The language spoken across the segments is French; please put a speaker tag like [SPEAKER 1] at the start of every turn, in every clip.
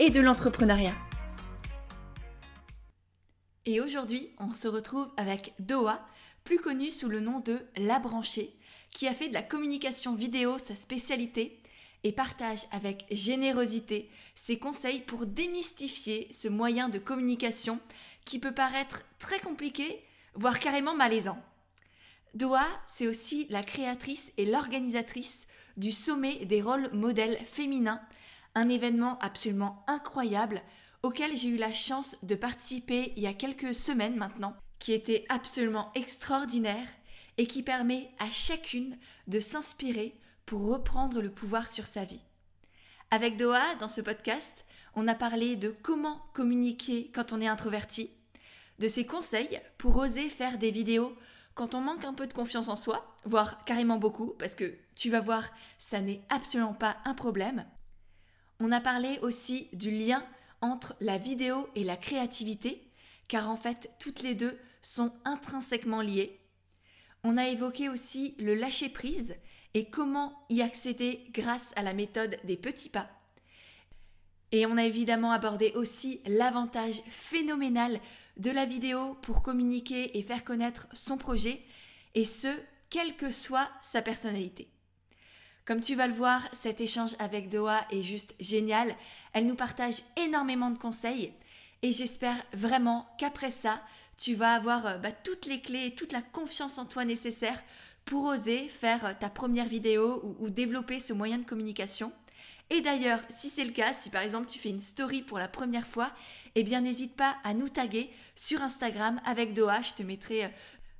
[SPEAKER 1] et de l'entrepreneuriat. Et aujourd'hui, on se retrouve avec Doha, plus connue sous le nom de La Branchée, qui a fait de la communication vidéo sa spécialité et partage avec générosité ses conseils pour démystifier ce moyen de communication qui peut paraître très compliqué, voire carrément malaisant. Doha, c'est aussi la créatrice et l'organisatrice du sommet des rôles modèles féminins, un événement absolument incroyable auquel j'ai eu la chance de participer il y a quelques semaines maintenant, qui était absolument extraordinaire et qui permet à chacune de s'inspirer pour reprendre le pouvoir sur sa vie. Avec Doha, dans ce podcast, on a parlé de comment communiquer quand on est introverti, de ses conseils pour oser faire des vidéos quand on manque un peu de confiance en soi, voire carrément beaucoup, parce que tu vas voir, ça n'est absolument pas un problème. On a parlé aussi du lien entre la vidéo et la créativité, car en fait, toutes les deux sont intrinsèquement liées. On a évoqué aussi le lâcher-prise et comment y accéder grâce à la méthode des petits pas. Et on a évidemment abordé aussi l'avantage phénoménal de la vidéo pour communiquer et faire connaître son projet, et ce, quelle que soit sa personnalité. Comme tu vas le voir, cet échange avec Doha est juste génial. Elle nous partage énormément de conseils et j'espère vraiment qu'après ça, tu vas avoir euh, bah, toutes les clés et toute la confiance en toi nécessaire pour oser faire euh, ta première vidéo ou, développer ce moyen de communication. Et d'ailleurs, si c'est le cas, si par exemple tu fais une story pour la première fois, eh bien n'hésite pas à nous taguer sur Instagram avec Doha. Je te mettrai euh,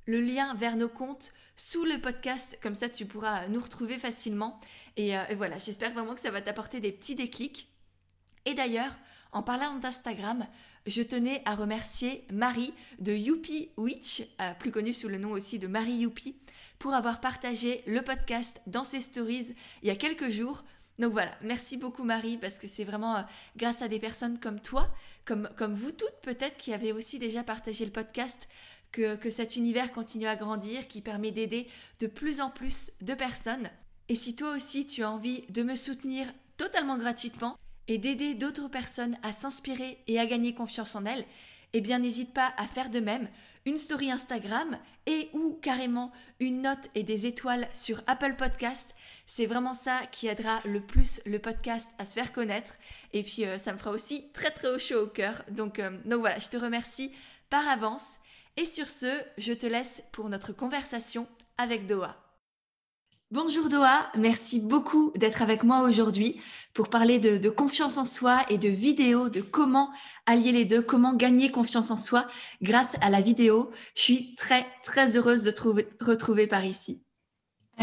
[SPEAKER 1] le lien vers nos comptes sous le podcast, comme ça tu pourras nous retrouver facilement. Et, euh, voilà, j'espère vraiment que ça va t'apporter des petits déclics. Et d'ailleurs, en parlant d'Instagram, je tenais à remercier Marie de Youpi Witch, euh, plus connue sous le nom aussi de Marie Youpi, pour avoir partagé le podcast dans ses stories il y a quelques jours. Donc voilà, merci beaucoup Marie parce que c'est vraiment euh, grâce à des personnes comme toi, comme, comme vous toutes peut-être qui avez aussi déjà partagé le podcast que, que cet univers continue à grandir, qui permet d'aider de plus en plus de personnes. Et si toi aussi tu as envie de me soutenir totalement gratuitement et d'aider d'autres personnes à s'inspirer et à gagner confiance en elles, eh bien n'hésite pas à faire de même une story Instagram et ou carrément une note et des étoiles sur Apple Podcast. C'est vraiment ça qui aidera le plus le podcast à se faire connaître. Et puis euh, ça me fera aussi très très au chaud au cœur. Donc, euh, donc voilà, je te remercie par avance. Et sur ce, je te laisse pour notre conversation avec Doha. Bonjour Doha, merci beaucoup d'être avec moi aujourd'hui pour parler de, confiance en soi et de vidéo, de comment allier les deux, comment gagner confiance en soi grâce à la vidéo. Je suis très très heureuse de te retrouver par ici.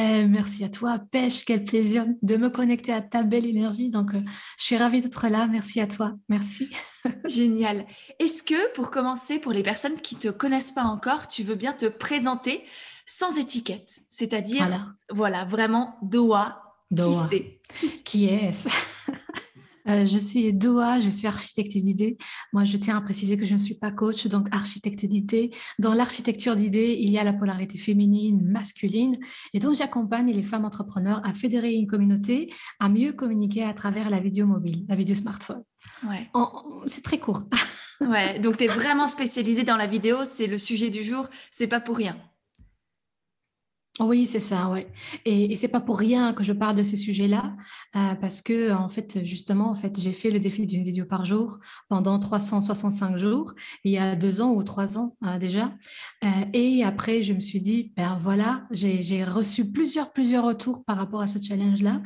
[SPEAKER 2] Eh, merci à toi, Pêche, quel plaisir de me connecter à ta belle énergie. Donc, euh, je suis ravie d'être là. Merci à toi. Merci.
[SPEAKER 1] Génial. Est-ce que, pour commencer, pour les personnes qui ne te connaissent pas encore, tu veux bien te présenter sans étiquette, c'est-à-dire voilà. vraiment Doha, Doha. qui c'est?
[SPEAKER 2] Qui est-ce? Euh, je suis Doha, je suis architecte d'idées. Moi, je tiens à préciser que je ne suis pas coach, donc architecte d'idées. Dans l'architecture d'idées, il y a la polarité féminine, masculine. Et donc, j'accompagne les femmes entrepreneurs à fédérer une communauté, à mieux communiquer à travers la vidéo mobile, la vidéo smartphone. Ouais. C'est très court.
[SPEAKER 1] ouais, donc tu es vraiment spécialisée dans la vidéo, c'est le sujet du jour, c'est pas pour rien.
[SPEAKER 2] Oui, c'est ça, ouais. Et, et c'est pas pour rien que je parle de ce sujet-là, euh, parce que en fait, justement, en fait, j'ai fait le défi d'une vidéo par jour pendant 365 jours, il y a deux ans ou trois ans euh, déjà. Euh, et après, je me suis dit, ben voilà, j'ai reçu plusieurs, plusieurs retours par rapport à ce challenge-là,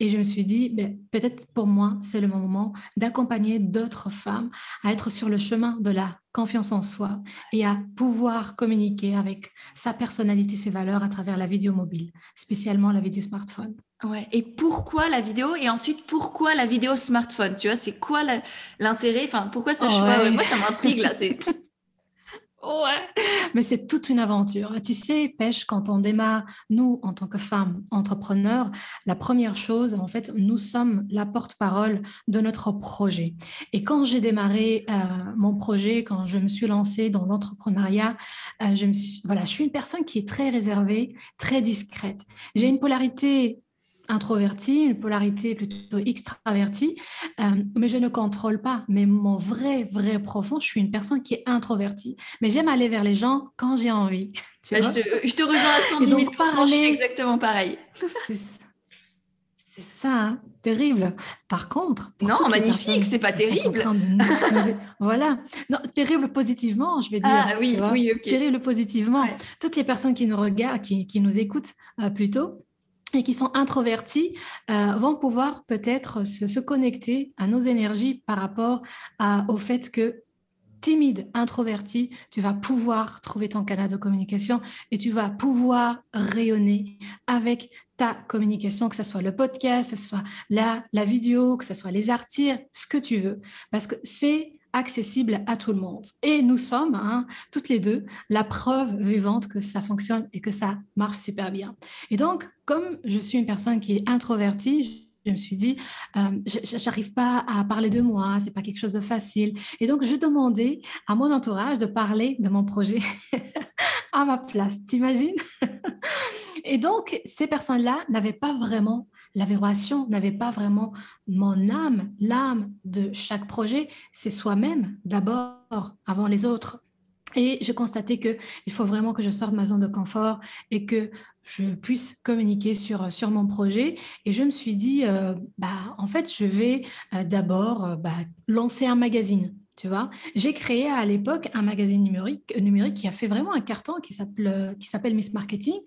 [SPEAKER 2] et je me suis dit, ben, peut-être pour moi, c'est le moment d'accompagner d'autres femmes à être sur le chemin de la confiance en soi et à pouvoir communiquer avec sa personnalité, ses valeurs à travers la vidéo mobile, spécialement la vidéo smartphone.
[SPEAKER 1] Ouais. Et pourquoi la vidéo Et ensuite, pourquoi la vidéo smartphone? Tu vois, c'est quoi l'intérêt? Enfin, pourquoi ce choix? Moi, ça m'intrigue là.
[SPEAKER 2] Ouais. Mais c'est toute une aventure. Tu sais, Pêche, quand on démarre, nous, en tant que femmes entrepreneurs, la première chose, en fait, nous sommes la porte-parole de notre projet. Et quand j'ai démarré euh, mon projet, quand je me suis lancée dans l'entrepreneuriat, euh, je, me suis, voilà, je suis une personne qui est très réservée, très discrète. J'ai une polarité introvertie, une polarité plutôt extravertie, euh, mais je ne contrôle pas. Mais mon vrai, vrai profond, je suis une personne qui est introvertie. Mais j'aime aller vers les gens quand j'ai envie.
[SPEAKER 1] Bah, je, te, je, te, rejoins à 110 000 je suis exactement pareil.
[SPEAKER 2] C'est ça, hein. terrible. Par contre,
[SPEAKER 1] non, magnifique, c'est pas terrible.
[SPEAKER 2] voilà, non, terrible positivement, je vais dire.
[SPEAKER 1] Ah oui, oui, ok.
[SPEAKER 2] Terrible positivement. Toutes les personnes qui nous regardent, qui, qui nous écoutent euh, plutôt, et qui sont introvertis euh, vont pouvoir peut-être se, connecter à nos énergies par rapport au fait que timide, introverti, tu vas pouvoir trouver ton canal de communication et tu vas pouvoir rayonner avec ta communication, que ce soit le podcast, que ce soit la, la vidéo, que ce soit les articles, ce que tu veux. Parce que c'est accessible à tout le monde. Et nous sommes, hein, toutes les deux, la preuve vivante que ça fonctionne et que ça marche super bien. Et donc, comme je suis une personne qui est introvertie, je me suis dit, euh, j'arrive pas à parler de moi, c'est pas quelque chose de facile. Et donc, je demandais à mon entourage de parler de mon projet à ma place. T'imagines? Et donc, ces personnes-là n'avaient pas vraiment la vibration n'avait pas vraiment mon âme. L'âme de chaque projet, c'est soi-même d'abord, avant les autres. Et je constatais qu'il faut vraiment que je sorte de ma zone de confort et que je puisse communiquer sur, sur mon projet. Et je me suis dit, euh, bah, en fait, je vais euh, d'abord euh, bah, lancer un magazine. Tu vois, j'ai créé à l'époque un magazine numérique, numérique qui a fait vraiment un carton qui s'appelle Miss Marketing.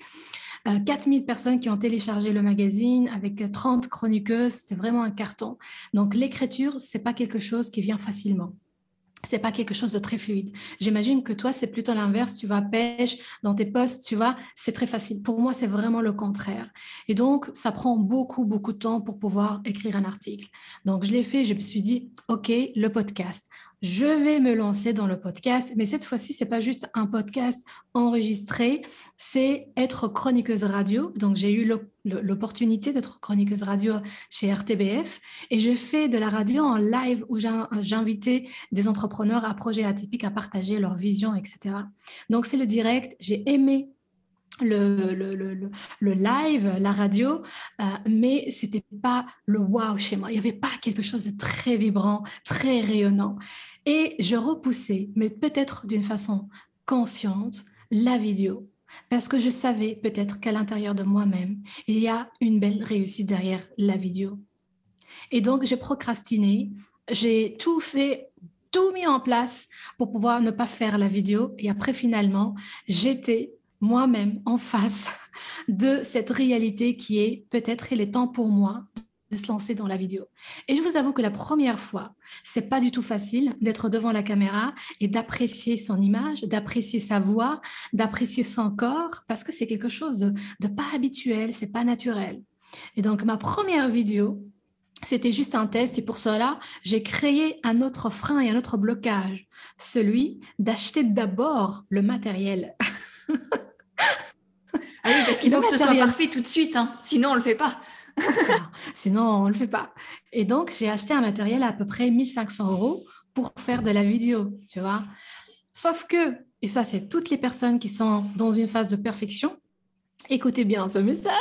[SPEAKER 2] 4000 euh, personnes qui ont téléchargé le magazine avec 30 chroniqueuses, c'était vraiment un carton. Donc l'écriture, c'est pas quelque chose qui vient facilement c'est pas quelque chose de très fluide. J'imagine que toi, c'est plutôt l'inverse. Tu vas pêche dans tes posts, tu vois, c'est très facile. Pour moi, c'est vraiment le contraire. Et donc, ça prend beaucoup, beaucoup de temps pour pouvoir écrire un article. Donc, je l'ai fait. Je me suis dit, OK, le podcast je vais me lancer dans le podcast, mais cette fois-ci, c'est pas juste un podcast enregistré, c'est être chroniqueuse radio. Donc, j'ai eu l'opportunité d'être chroniqueuse radio chez RTBF et je fais de la radio en live où j'ai invité des entrepreneurs à projets atypiques à partager leur vision, etc. Donc, c'est le direct. J'ai aimé le, le, le, live, la radio, euh, mais c'était pas le wow chez moi. Il n'y avait pas quelque chose de très vibrant, très rayonnant. Et je repoussais, mais peut-être d'une façon consciente, la vidéo. Parce que je savais peut-être qu'à l'intérieur de moi-même, il y a une belle réussite derrière la vidéo. Et donc, j'ai procrastiné, j'ai tout fait, tout mis en place pour pouvoir ne pas faire la vidéo. Et après, finalement, j'étais moi-même en face de cette réalité qui est peut-être il est temps pour moi de se lancer dans la vidéo. Et je vous avoue que la première fois, c'est pas du tout facile d'être devant la caméra et d'apprécier son image, d'apprécier sa voix, d'apprécier son corps, parce que c'est quelque chose de, de pas habituel, c'est pas naturel. Et donc ma première vidéo, c'était juste un test et pour cela, j'ai créé un autre frein et un autre blocage, celui d'acheter d'abord le matériel.
[SPEAKER 1] ah oui, parce qu'il faut que ce soit parfait tout de suite, hein. sinon on ne le fait pas.
[SPEAKER 2] Sinon, on ne le fait pas. Et donc, j'ai acheté un matériel à, peu près 1500 euros pour faire de la vidéo, tu vois. Sauf que, et ça, c'est toutes les personnes qui sont dans une phase de perfection, écoutez bien ce message.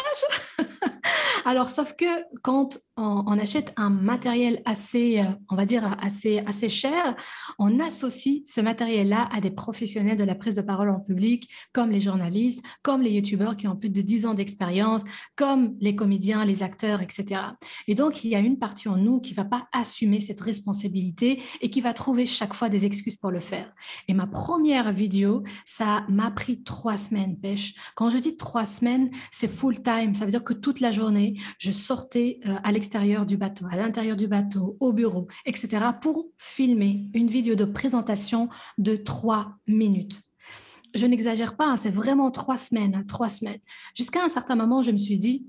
[SPEAKER 2] Alors, sauf que quand on, achète un matériel assez, euh, on va dire, assez, assez cher, on associe ce matériel-là à des professionnels de la prise de parole en public, comme les journalistes, comme les youtubeurs qui ont plus de 10 ans d'expérience, comme les comédiens, les acteurs, etc. Et donc, il y a une partie en nous qui va pas assumer cette responsabilité et qui va trouver chaque fois des excuses pour le faire. Et ma première vidéo, ça m'a pris trois semaines, pêche. Quand je dis trois semaines, c'est full time. Ça veut dire que toute la journée, je sortais euh, à l'extérieur du bateau, à l'intérieur du bateau, au bureau, etc., pour filmer une vidéo de présentation de trois minutes. Je n'exagère pas, hein, c'est vraiment trois semaines, trois semaines. Jusqu'à un certain moment, je me suis dit,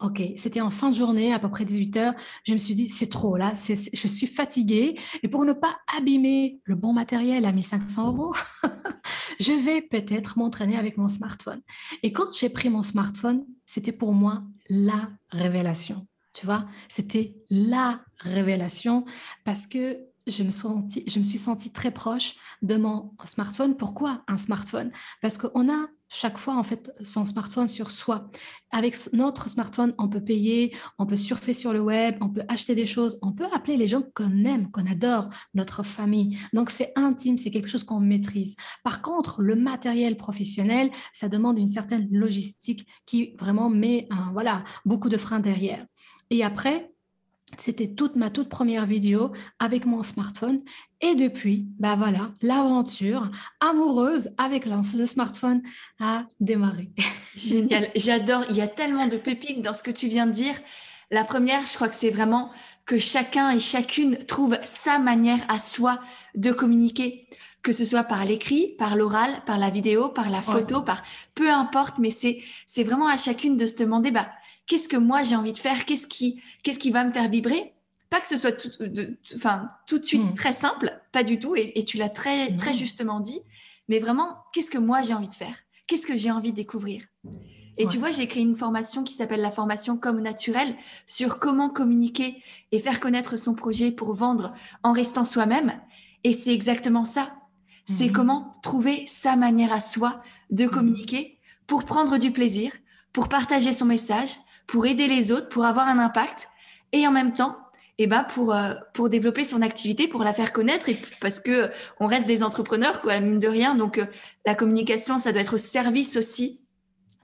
[SPEAKER 2] OK, c'était en fin de journée, à peu près 18 heures. Je me suis dit, c'est trop là, je suis fatiguée. Et pour ne pas abîmer le bon matériel à 1500 euros, je vais peut-être m'entraîner avec mon smartphone. Et quand j'ai pris mon smartphone, c'était pour moi la révélation. Tu vois, c'était la révélation parce que je me, je me suis sentie très proche de mon smartphone. Pourquoi un smartphone? Parce qu'on a chaque fois en fait son smartphone sur soi. Avec notre smartphone, on peut payer, on peut surfer sur le web, on peut acheter des choses, on peut appeler les gens qu'on aime, qu'on adore, notre famille. Donc c'est intime, c'est quelque chose qu'on maîtrise. Par contre, le matériel professionnel, ça demande une certaine logistique qui vraiment met voilà, beaucoup de freins derrière. Et après, c'était toute ma toute première vidéo avec mon smartphone. Et depuis, bah voilà, l'aventure amoureuse avec le smartphone a démarré.
[SPEAKER 1] Génial, j'adore. Il y a tellement de pépites dans ce que tu viens de dire. La première, je crois que c'est vraiment que chacun et chacune trouve sa manière à soi de communiquer, que ce soit par l'écrit, par l'oral, par la vidéo, par la photo, par peu importe, mais c'est c'est vraiment à chacune de se demander bah qu'est-ce que moi j'ai envie de faire, qu'est-ce qui, qu'est-ce qui va me faire vibrer? Pas que ce soit tout de, enfin, tout de suite mm. très simple, pas du tout, et, tu l'as très, très justement dit, mais vraiment, qu'est-ce que moi j'ai envie de faire? Qu'est-ce que j'ai envie de découvrir? Et tu vois, j'ai créé une formation qui s'appelle la formation Comme Naturel sur comment communiquer et faire connaître son projet pour vendre en restant soi-même. Et c'est exactement ça. C'est mm-hmm. comment trouver sa manière à soi de mm-hmm. communiquer pour prendre du plaisir, pour partager son message, pour aider les autres, pour avoir un impact et en même temps, eh ben pour euh, pour développer son activité, pour la faire connaître et parce que on reste des entrepreneurs quoi mine de rien. Donc euh, la communication, ça doit être au service aussi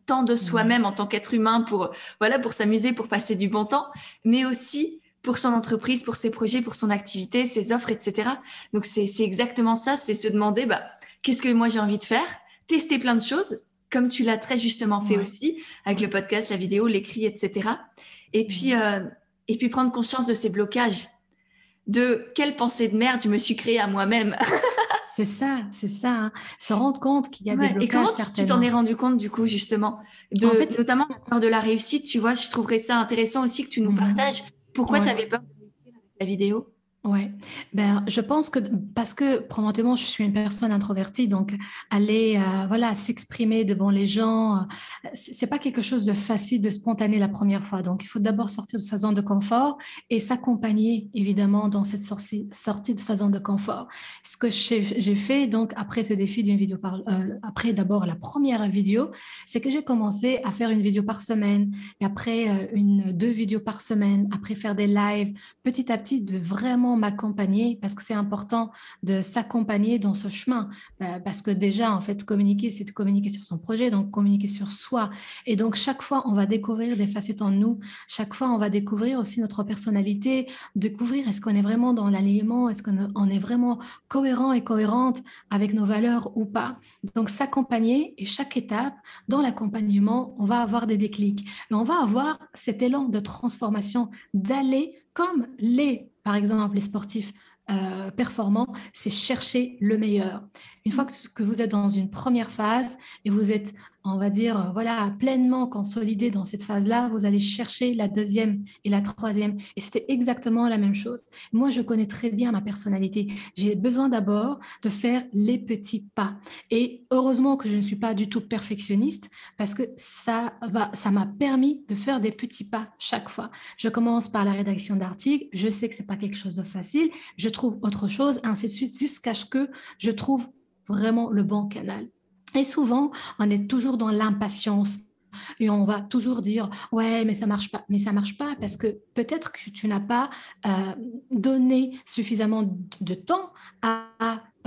[SPEAKER 1] tant de soi-même en tant qu'être humain pour voilà pour s'amuser, pour passer du bon temps, mais aussi pour son entreprise, pour ses projets, pour son activité, ses offres, etc. Donc c'est c'est exactement ça, c'est se demander bah qu'est-ce que moi j'ai envie de faire, tester plein de choses comme tu l'as très justement fait aussi avec le podcast, la vidéo, l'écrit, etc. Et puis, euh, et puis prendre conscience de ces blocages, de quelle pensée de merde je me suis créée à moi-même.
[SPEAKER 2] c'est ça, c'est ça. Hein. Se rendre compte qu'il y a des blocages.
[SPEAKER 1] Et comment tu t'en es rendu compte du coup justement, de, en fait, notamment lors de la réussite, tu vois, je trouverais ça intéressant aussi que tu nous mmh. partages. Pourquoi tu avais peur de réussir avec la vidéo
[SPEAKER 2] Ouais, ben, je pense que parce que probablement je suis une personne introvertie, donc aller euh, voilà s'exprimer devant les gens, euh, c'est pas quelque chose de facile, de spontané la première fois. Donc il faut d'abord sortir de sa zone de confort et s'accompagner évidemment dans cette sortie, sortie de sa zone de confort. Ce que j'ai fait donc après ce défi d'une vidéo par, euh, après d'abord la première vidéo, c'est que j'ai commencé à faire une vidéo par semaine et après une deux vidéos par semaine, après faire des lives, petit à petit de vraiment m'accompagner parce que c'est important de s'accompagner dans ce chemin. Euh, parce que déjà en fait communiquer c'est communiquer sur son projet donc communiquer sur soi. Et donc chaque fois on va découvrir des facettes en nous. Chaque fois on va découvrir aussi notre personnalité découvrir est-ce qu'on est vraiment dans l'alignement est-ce qu'on est vraiment cohérent et cohérente avec nos valeurs ou pas. Donc s'accompagner et chaque étape dans l'accompagnement on va avoir des déclics. Et on va avoir cet élan de transformation d'aller comme les par exemple, les sportifs euh, performants, c'est chercher le meilleur. Une fois que, vous êtes dans une première phase et vous êtes on va dire, voilà, pleinement consolidé dans cette phase-là, vous allez chercher la deuxième et la troisième. Et c'était exactement la même chose. Moi, je connais très bien ma personnalité. J'ai besoin d'abord de faire les petits pas. Et heureusement que je ne suis pas du tout perfectionniste parce que ça va, ça m'a permis de faire des petits pas chaque fois. Je commence par la rédaction d'articles. Je sais que c'est pas quelque chose de facile. Je trouve autre chose, ainsi de suite, jusqu'à ce que je trouve vraiment le bon canal. Et souvent, on est toujours dans l'impatience. Et on va toujours dire ouais mais ça marche pas mais ça marche pas parce que peut-être que tu n'as pas euh, donné suffisamment de temps à,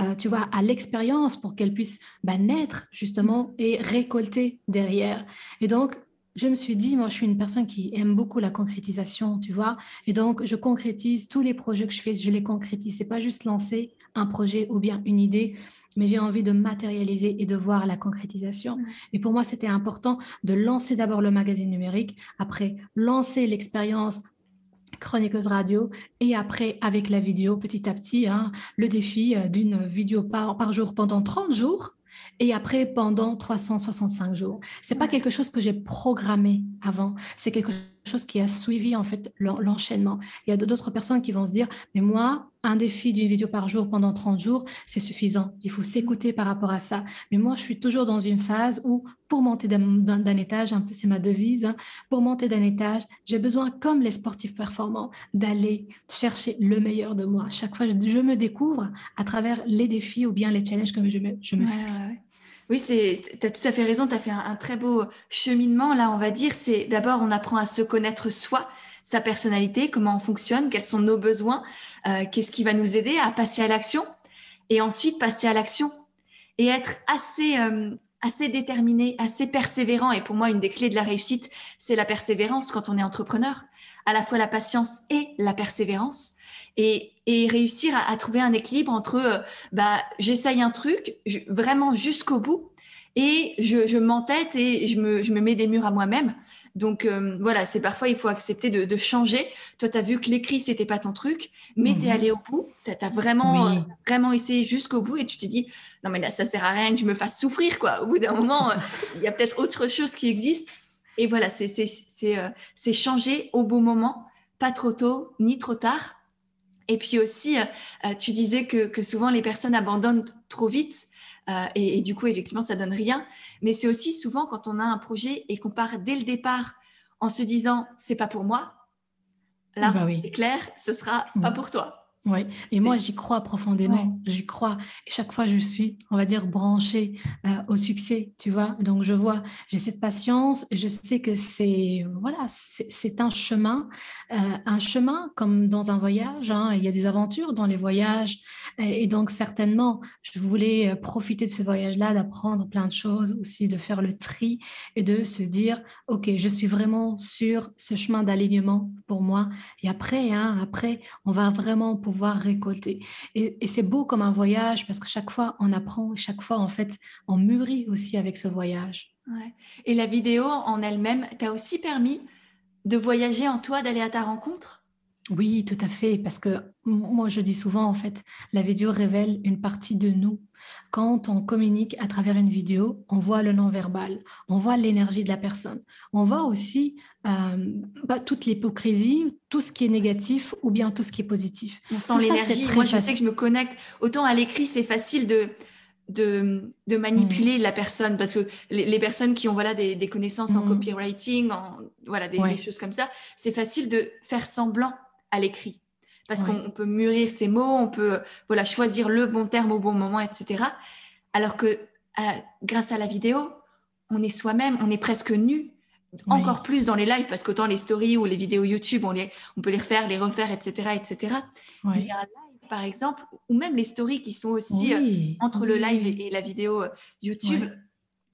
[SPEAKER 2] euh, tu vois à l'expérience pour qu'elle puisse bah, naître justement et récolter derrière et donc je me suis dit, moi, je suis une personne qui aime beaucoup la concrétisation, tu vois. Et donc, je concrétise tous les projets que je fais, je les concrétise. C'est pas juste lancer un projet ou bien une idée, mais j'ai envie de matérialiser et de voir la concrétisation. Et pour moi, c'était important de lancer d'abord le magazine numérique, après lancer l'expérience chroniqueuse radio et après avec la vidéo petit à petit hein, le défi euh, d'une vidéo par, par jour pendant 30 jours et après pendant 365 jours. C'est pas quelque chose que j'ai programmé avant, c'est quelque chose qui a suivi en fait l'enchaînement. Il y a d'autres personnes qui vont se dire mais moi un défi d'une vidéo par jour pendant 30 jours, c'est suffisant. Il faut s'écouter par rapport à ça. Mais moi, je suis toujours dans une phase où, pour monter d'un étage, un peu c'est ma devise, hein, pour monter d'un étage, j'ai besoin, comme les sportifs performants, d'aller chercher le meilleur de moi. Chaque fois, je, me découvre à travers les défis ou bien les challenges que je me, je me fixe.
[SPEAKER 1] Oui, tu as tout à fait raison, tu as fait un, très beau cheminement. Là, on va dire, c'est d'abord, on apprend à se connaître soi, sa personnalité, comment on fonctionne, quels sont nos besoins, euh, qu'est-ce qui va nous aider à passer à l'action, et ensuite passer à l'action et être assez, euh, assez déterminé, assez persévérant. Et pour moi, une des clés de la réussite, c'est la persévérance quand on est entrepreneur, à la fois la patience et la persévérance. Et, et réussir à, à, trouver un équilibre entre, euh, bah, j'essaye un truc vraiment jusqu'au bout et je, je m'entête et je me, je me mets des murs à moi-même. Donc euh, voilà, c'est parfois il faut accepter de, changer. Toi, tu as vu que l'écrit, c'était pas ton truc, mais tu es mhm. allé au bout. Tu as, vraiment, euh, vraiment essayé jusqu'au bout et tu t'es dit, non, mais là, ça sert à rien que je me fasse souffrir. quoi. Au bout d'un moment, il y a peut-être autre chose qui existe. Et voilà, c'est euh, changer au bon moment, pas trop tôt ni trop tard. Et puis aussi, tu disais que, que, souvent les personnes abandonnent trop vite. Euh, et, du coup, effectivement, ça donne rien. Mais c'est aussi souvent quand on a un projet et qu'on part dès le départ en se disant c'est pas pour moi. Là, bah c'est clair, ce sera pas pour toi.
[SPEAKER 2] Oui, et moi j'y crois profondément, j'y crois. Et chaque fois je suis, on va dire, branchée euh, au succès, tu vois. Donc je vois, j'ai cette patience, je sais que c'est voilà, c'est un chemin, euh, un chemin comme dans un voyage. Hein, il y a des aventures dans les voyages, et, donc certainement, je voulais euh, profiter de ce voyage-là, d'apprendre plein de choses, aussi de faire le tri et de se dire, ok, je suis vraiment sur ce chemin d'alignement pour moi. Et après, hein, après, on va vraiment pouvoir récolter. Et, c'est beau comme un voyage parce que chaque fois on apprend, chaque fois en fait on mûrit aussi avec ce voyage.
[SPEAKER 1] Et la vidéo en elle-même t'a aussi permis de voyager en toi, d'aller à ta rencontre?
[SPEAKER 2] Oui, tout à fait, parce que moi je dis souvent en fait, la vidéo révèle une partie de nous. Quand on communique à travers une vidéo, on voit le non-verbal, on voit l'énergie de la personne, on voit aussi euh, bah, toute l'hypocrisie, tout ce qui est négatif ou bien tout ce qui est positif.
[SPEAKER 1] On sent l'énergie. Moi, je sais que je me connecte. Autant à l'écrit, c'est facile de, de, manipuler la personne parce que les, personnes qui ont voilà, des, connaissances en mm. copywriting, en, voilà, des, choses comme ça, c'est facile de faire semblant à l'écrit parce qu'on peut mûrir ses mots, on peut voilà, choisir le bon terme au bon moment, etc. Alors que euh, grâce à la vidéo, on est soi-même, on est presque nu encore plus dans les lives, parce qu'autant les stories ou les vidéos YouTube, on, les, on peut les refaire, les refaire, etc. etc. Mais un live, par exemple, ou même les stories qui sont aussi euh, entre le live et, la vidéo euh, YouTube,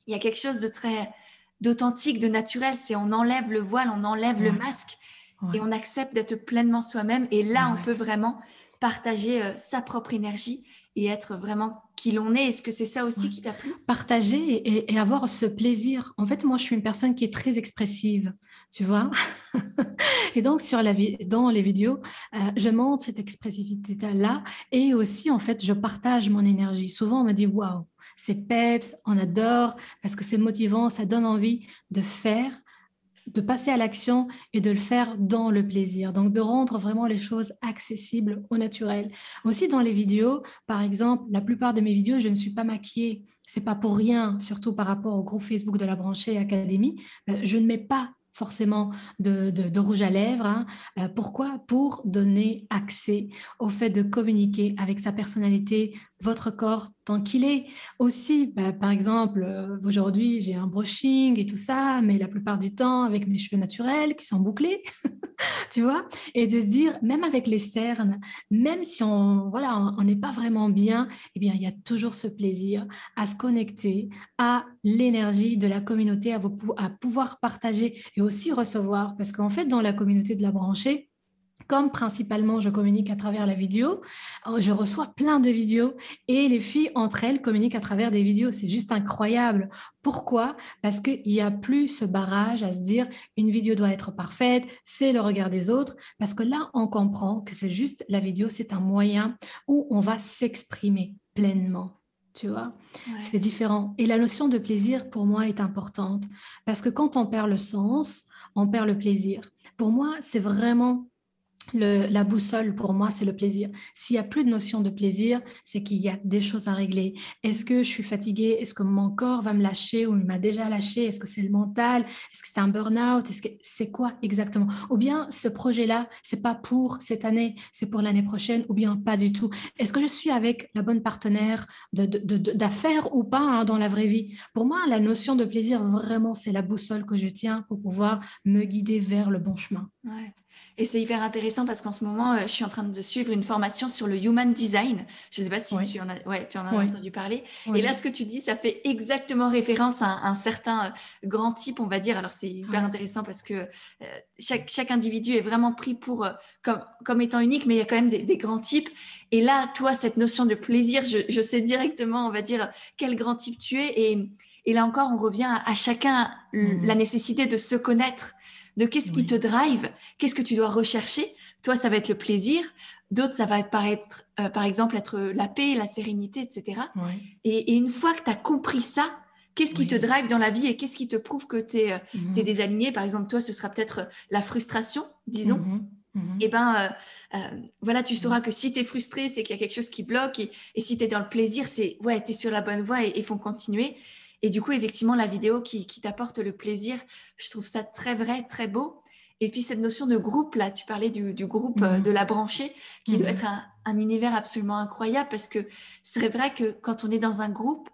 [SPEAKER 1] il y a quelque chose de très d'authentique, de naturel. C'est on enlève le voile, on enlève le masque et on accepte d'être pleinement soi-même. Et là, on peut vraiment partager euh, sa propre énergie et être vraiment qui l'on est. Est-ce que c'est ça aussi qui t'a plu?
[SPEAKER 2] Partager et, avoir ce plaisir. En fait, moi, je suis une personne qui est très expressive, tu vois. et donc, sur la dans les vidéos, euh, je montre cette expressivité-là et aussi, en fait, je partage mon énergie. Souvent, on me dit, waouh, c'est peps, on adore parce que c'est motivant, ça donne envie de faire de passer à l'action et de le faire dans le plaisir. Donc, de rendre vraiment les choses accessibles au naturel. Aussi, dans les vidéos, par exemple, la plupart de mes vidéos, je ne suis pas maquillée. C'est pas pour rien, surtout par rapport au groupe Facebook de la Branchée Académie. Euh, je ne mets pas forcément de, rouge à lèvres. Hein. Euh, pourquoi? Pour donner accès au fait de communiquer avec sa personnalité, votre corps tant qu'il est. Aussi, bah, par exemple, euh, aujourd'hui, j'ai un brushing et tout ça, mais la plupart du temps, avec mes cheveux naturels qui sont bouclés, tu vois, et de se dire, même avec les cernes, même si on voilà, on n'est pas vraiment bien, eh bien, il y a toujours ce plaisir à se connecter à l'énergie de la communauté, à, à pouvoir partager et aussi recevoir, parce qu'en fait, dans la communauté de la branchée, comme principalement je communique à travers la vidéo, euh, je reçois plein de vidéos et les filles entre elles communiquent à travers des vidéos. C'est juste incroyable. Pourquoi? Parce qu'il n'y a plus ce barrage à se dire une vidéo doit être parfaite, c'est le regard des autres. Parce que là, on comprend que c'est juste la vidéo, c'est un moyen où on va s'exprimer pleinement tu vois? C'est différent. Et la notion de plaisir, pour moi, est importante parce que quand on perd le sens, on perd le plaisir. Pour moi, c'est vraiment la boussole, pour moi, c'est le plaisir. S'il n'y a plus de notion de plaisir, c'est qu'il y a des choses à régler. Est-ce que je suis fatiguée? Est-ce que mon corps va me lâcher ou il m'a déjà lâché? Est-ce que c'est le mental? Est-ce que c'est un burn-out? Est-ce que c'est quoi exactement? Ou bien ce projet-là, c'est pas pour cette année, c'est pour l'année prochaine, ou bien pas du tout. Est-ce que je suis avec la bonne partenaire d'affaires ou pas hein, dans la vraie vie? Pour moi, la notion de plaisir, vraiment, c'est la boussole que je tiens pour pouvoir me guider vers le bon chemin.
[SPEAKER 1] Et c'est hyper intéressant parce qu'en ce moment, euh, je suis en train de suivre une formation sur le human design. Je ne sais pas si tu en as, ouais, tu en as entendu parler. Et là, ce que tu dis, ça fait exactement référence à un, certain euh, grand type, on va dire. Alors, c'est hyper intéressant parce que euh, chaque, chaque individu est vraiment pris pour, comme, comme étant unique, mais il y a quand même des, grands types. Et là, toi, cette notion de plaisir, je, je, sais directement, on va dire, quel grand type tu es. Et, et là encore, on revient à, chacun mmh la nécessité de se connaître de qu'est-ce qui te drive, qu'est-ce que tu dois rechercher? Toi, ça va être le plaisir. D'autres, ça va paraître, euh, par exemple, être la paix, la sérénité, etc. Et, une fois que tu as compris ça, qu'est-ce qui te drive dans la vie et qu'est-ce qui te prouve que tu es, euh, mhm. désaligné? Par exemple, toi, ce sera peut-être euh, la frustration, disons. Mhm. Et eh ben voilà, tu sauras que si tu es frustré, c'est qu'il y a quelque chose qui bloque. Et, si tu es dans le plaisir, c'est ouais, tu es sur la bonne voie et il faut continuer. Et du coup, effectivement, la vidéo qui, t'apporte le plaisir, je trouve ça très vrai, très beau. Et puis cette notion de groupe, là, tu parlais du, groupe euh, mhm. de la branchée, qui doit mhm. être un, univers absolument incroyable, parce que c'est vrai que quand on est dans un groupe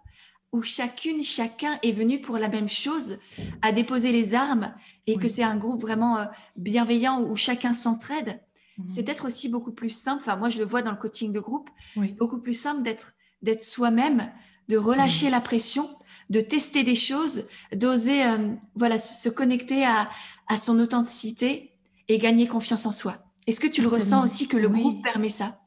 [SPEAKER 1] où chacune, chacun est venu pour la même chose, à déposer les armes, et que c'est un groupe vraiment euh, bienveillant où chacun s'entraide, mhm. c'est peut-être aussi beaucoup plus simple, enfin moi je le vois dans le coaching de groupe, beaucoup plus simple d'être d'être soi-même, de relâcher la pression de tester des choses, d'oser euh, voilà, se connecter à, son authenticité et gagner confiance en soi. Est-ce que tu le ressens aussi que le groupe permet ça?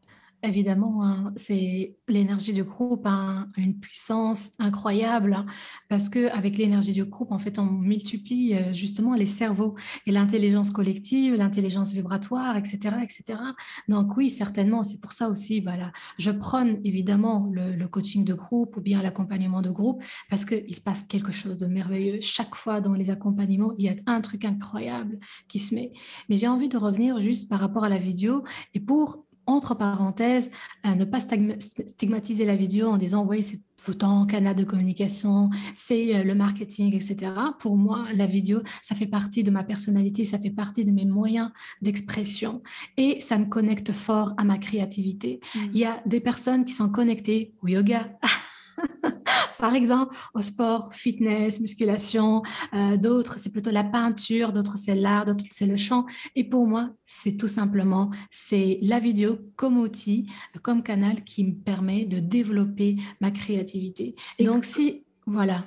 [SPEAKER 2] Évidemment, hein, c'est l'énergie du groupe a une puissance incroyable hein, parce que avec l'énergie du groupe, en fait, on multiplie euh, justement les cerveaux et l'intelligence collective, l'intelligence vibratoire, etc., etc. Donc oui, certainement, c'est pour ça aussi, voilà, je prône évidemment le, coaching de groupe ou bien l'accompagnement de groupe parce qu'il se passe quelque chose de merveilleux chaque fois dans les accompagnements. Il y a un truc incroyable qui se met. Mais j'ai envie de revenir juste par rapport à la vidéo et pour entre parenthèses, ne pas stigmatiser la vidéo en disant oui, c'est autant canal de communication, c'est euh, le marketing, etc. Pour moi, la vidéo, ça fait partie de ma personnalité, ça fait partie de mes moyens d'expression et ça me connecte fort à ma créativité. Mmh. Il y a des personnes qui sont connectées au yoga. Par exemple, au sport, fitness, musculation, euh, d'autres, c'est plutôt la peinture, d'autres, c'est l'art, d'autres, c'est le chant. Et pour moi, c'est tout simplement, c'est la vidéo comme outil, comme canal qui me permet de développer ma créativité. Et donc, si, voilà.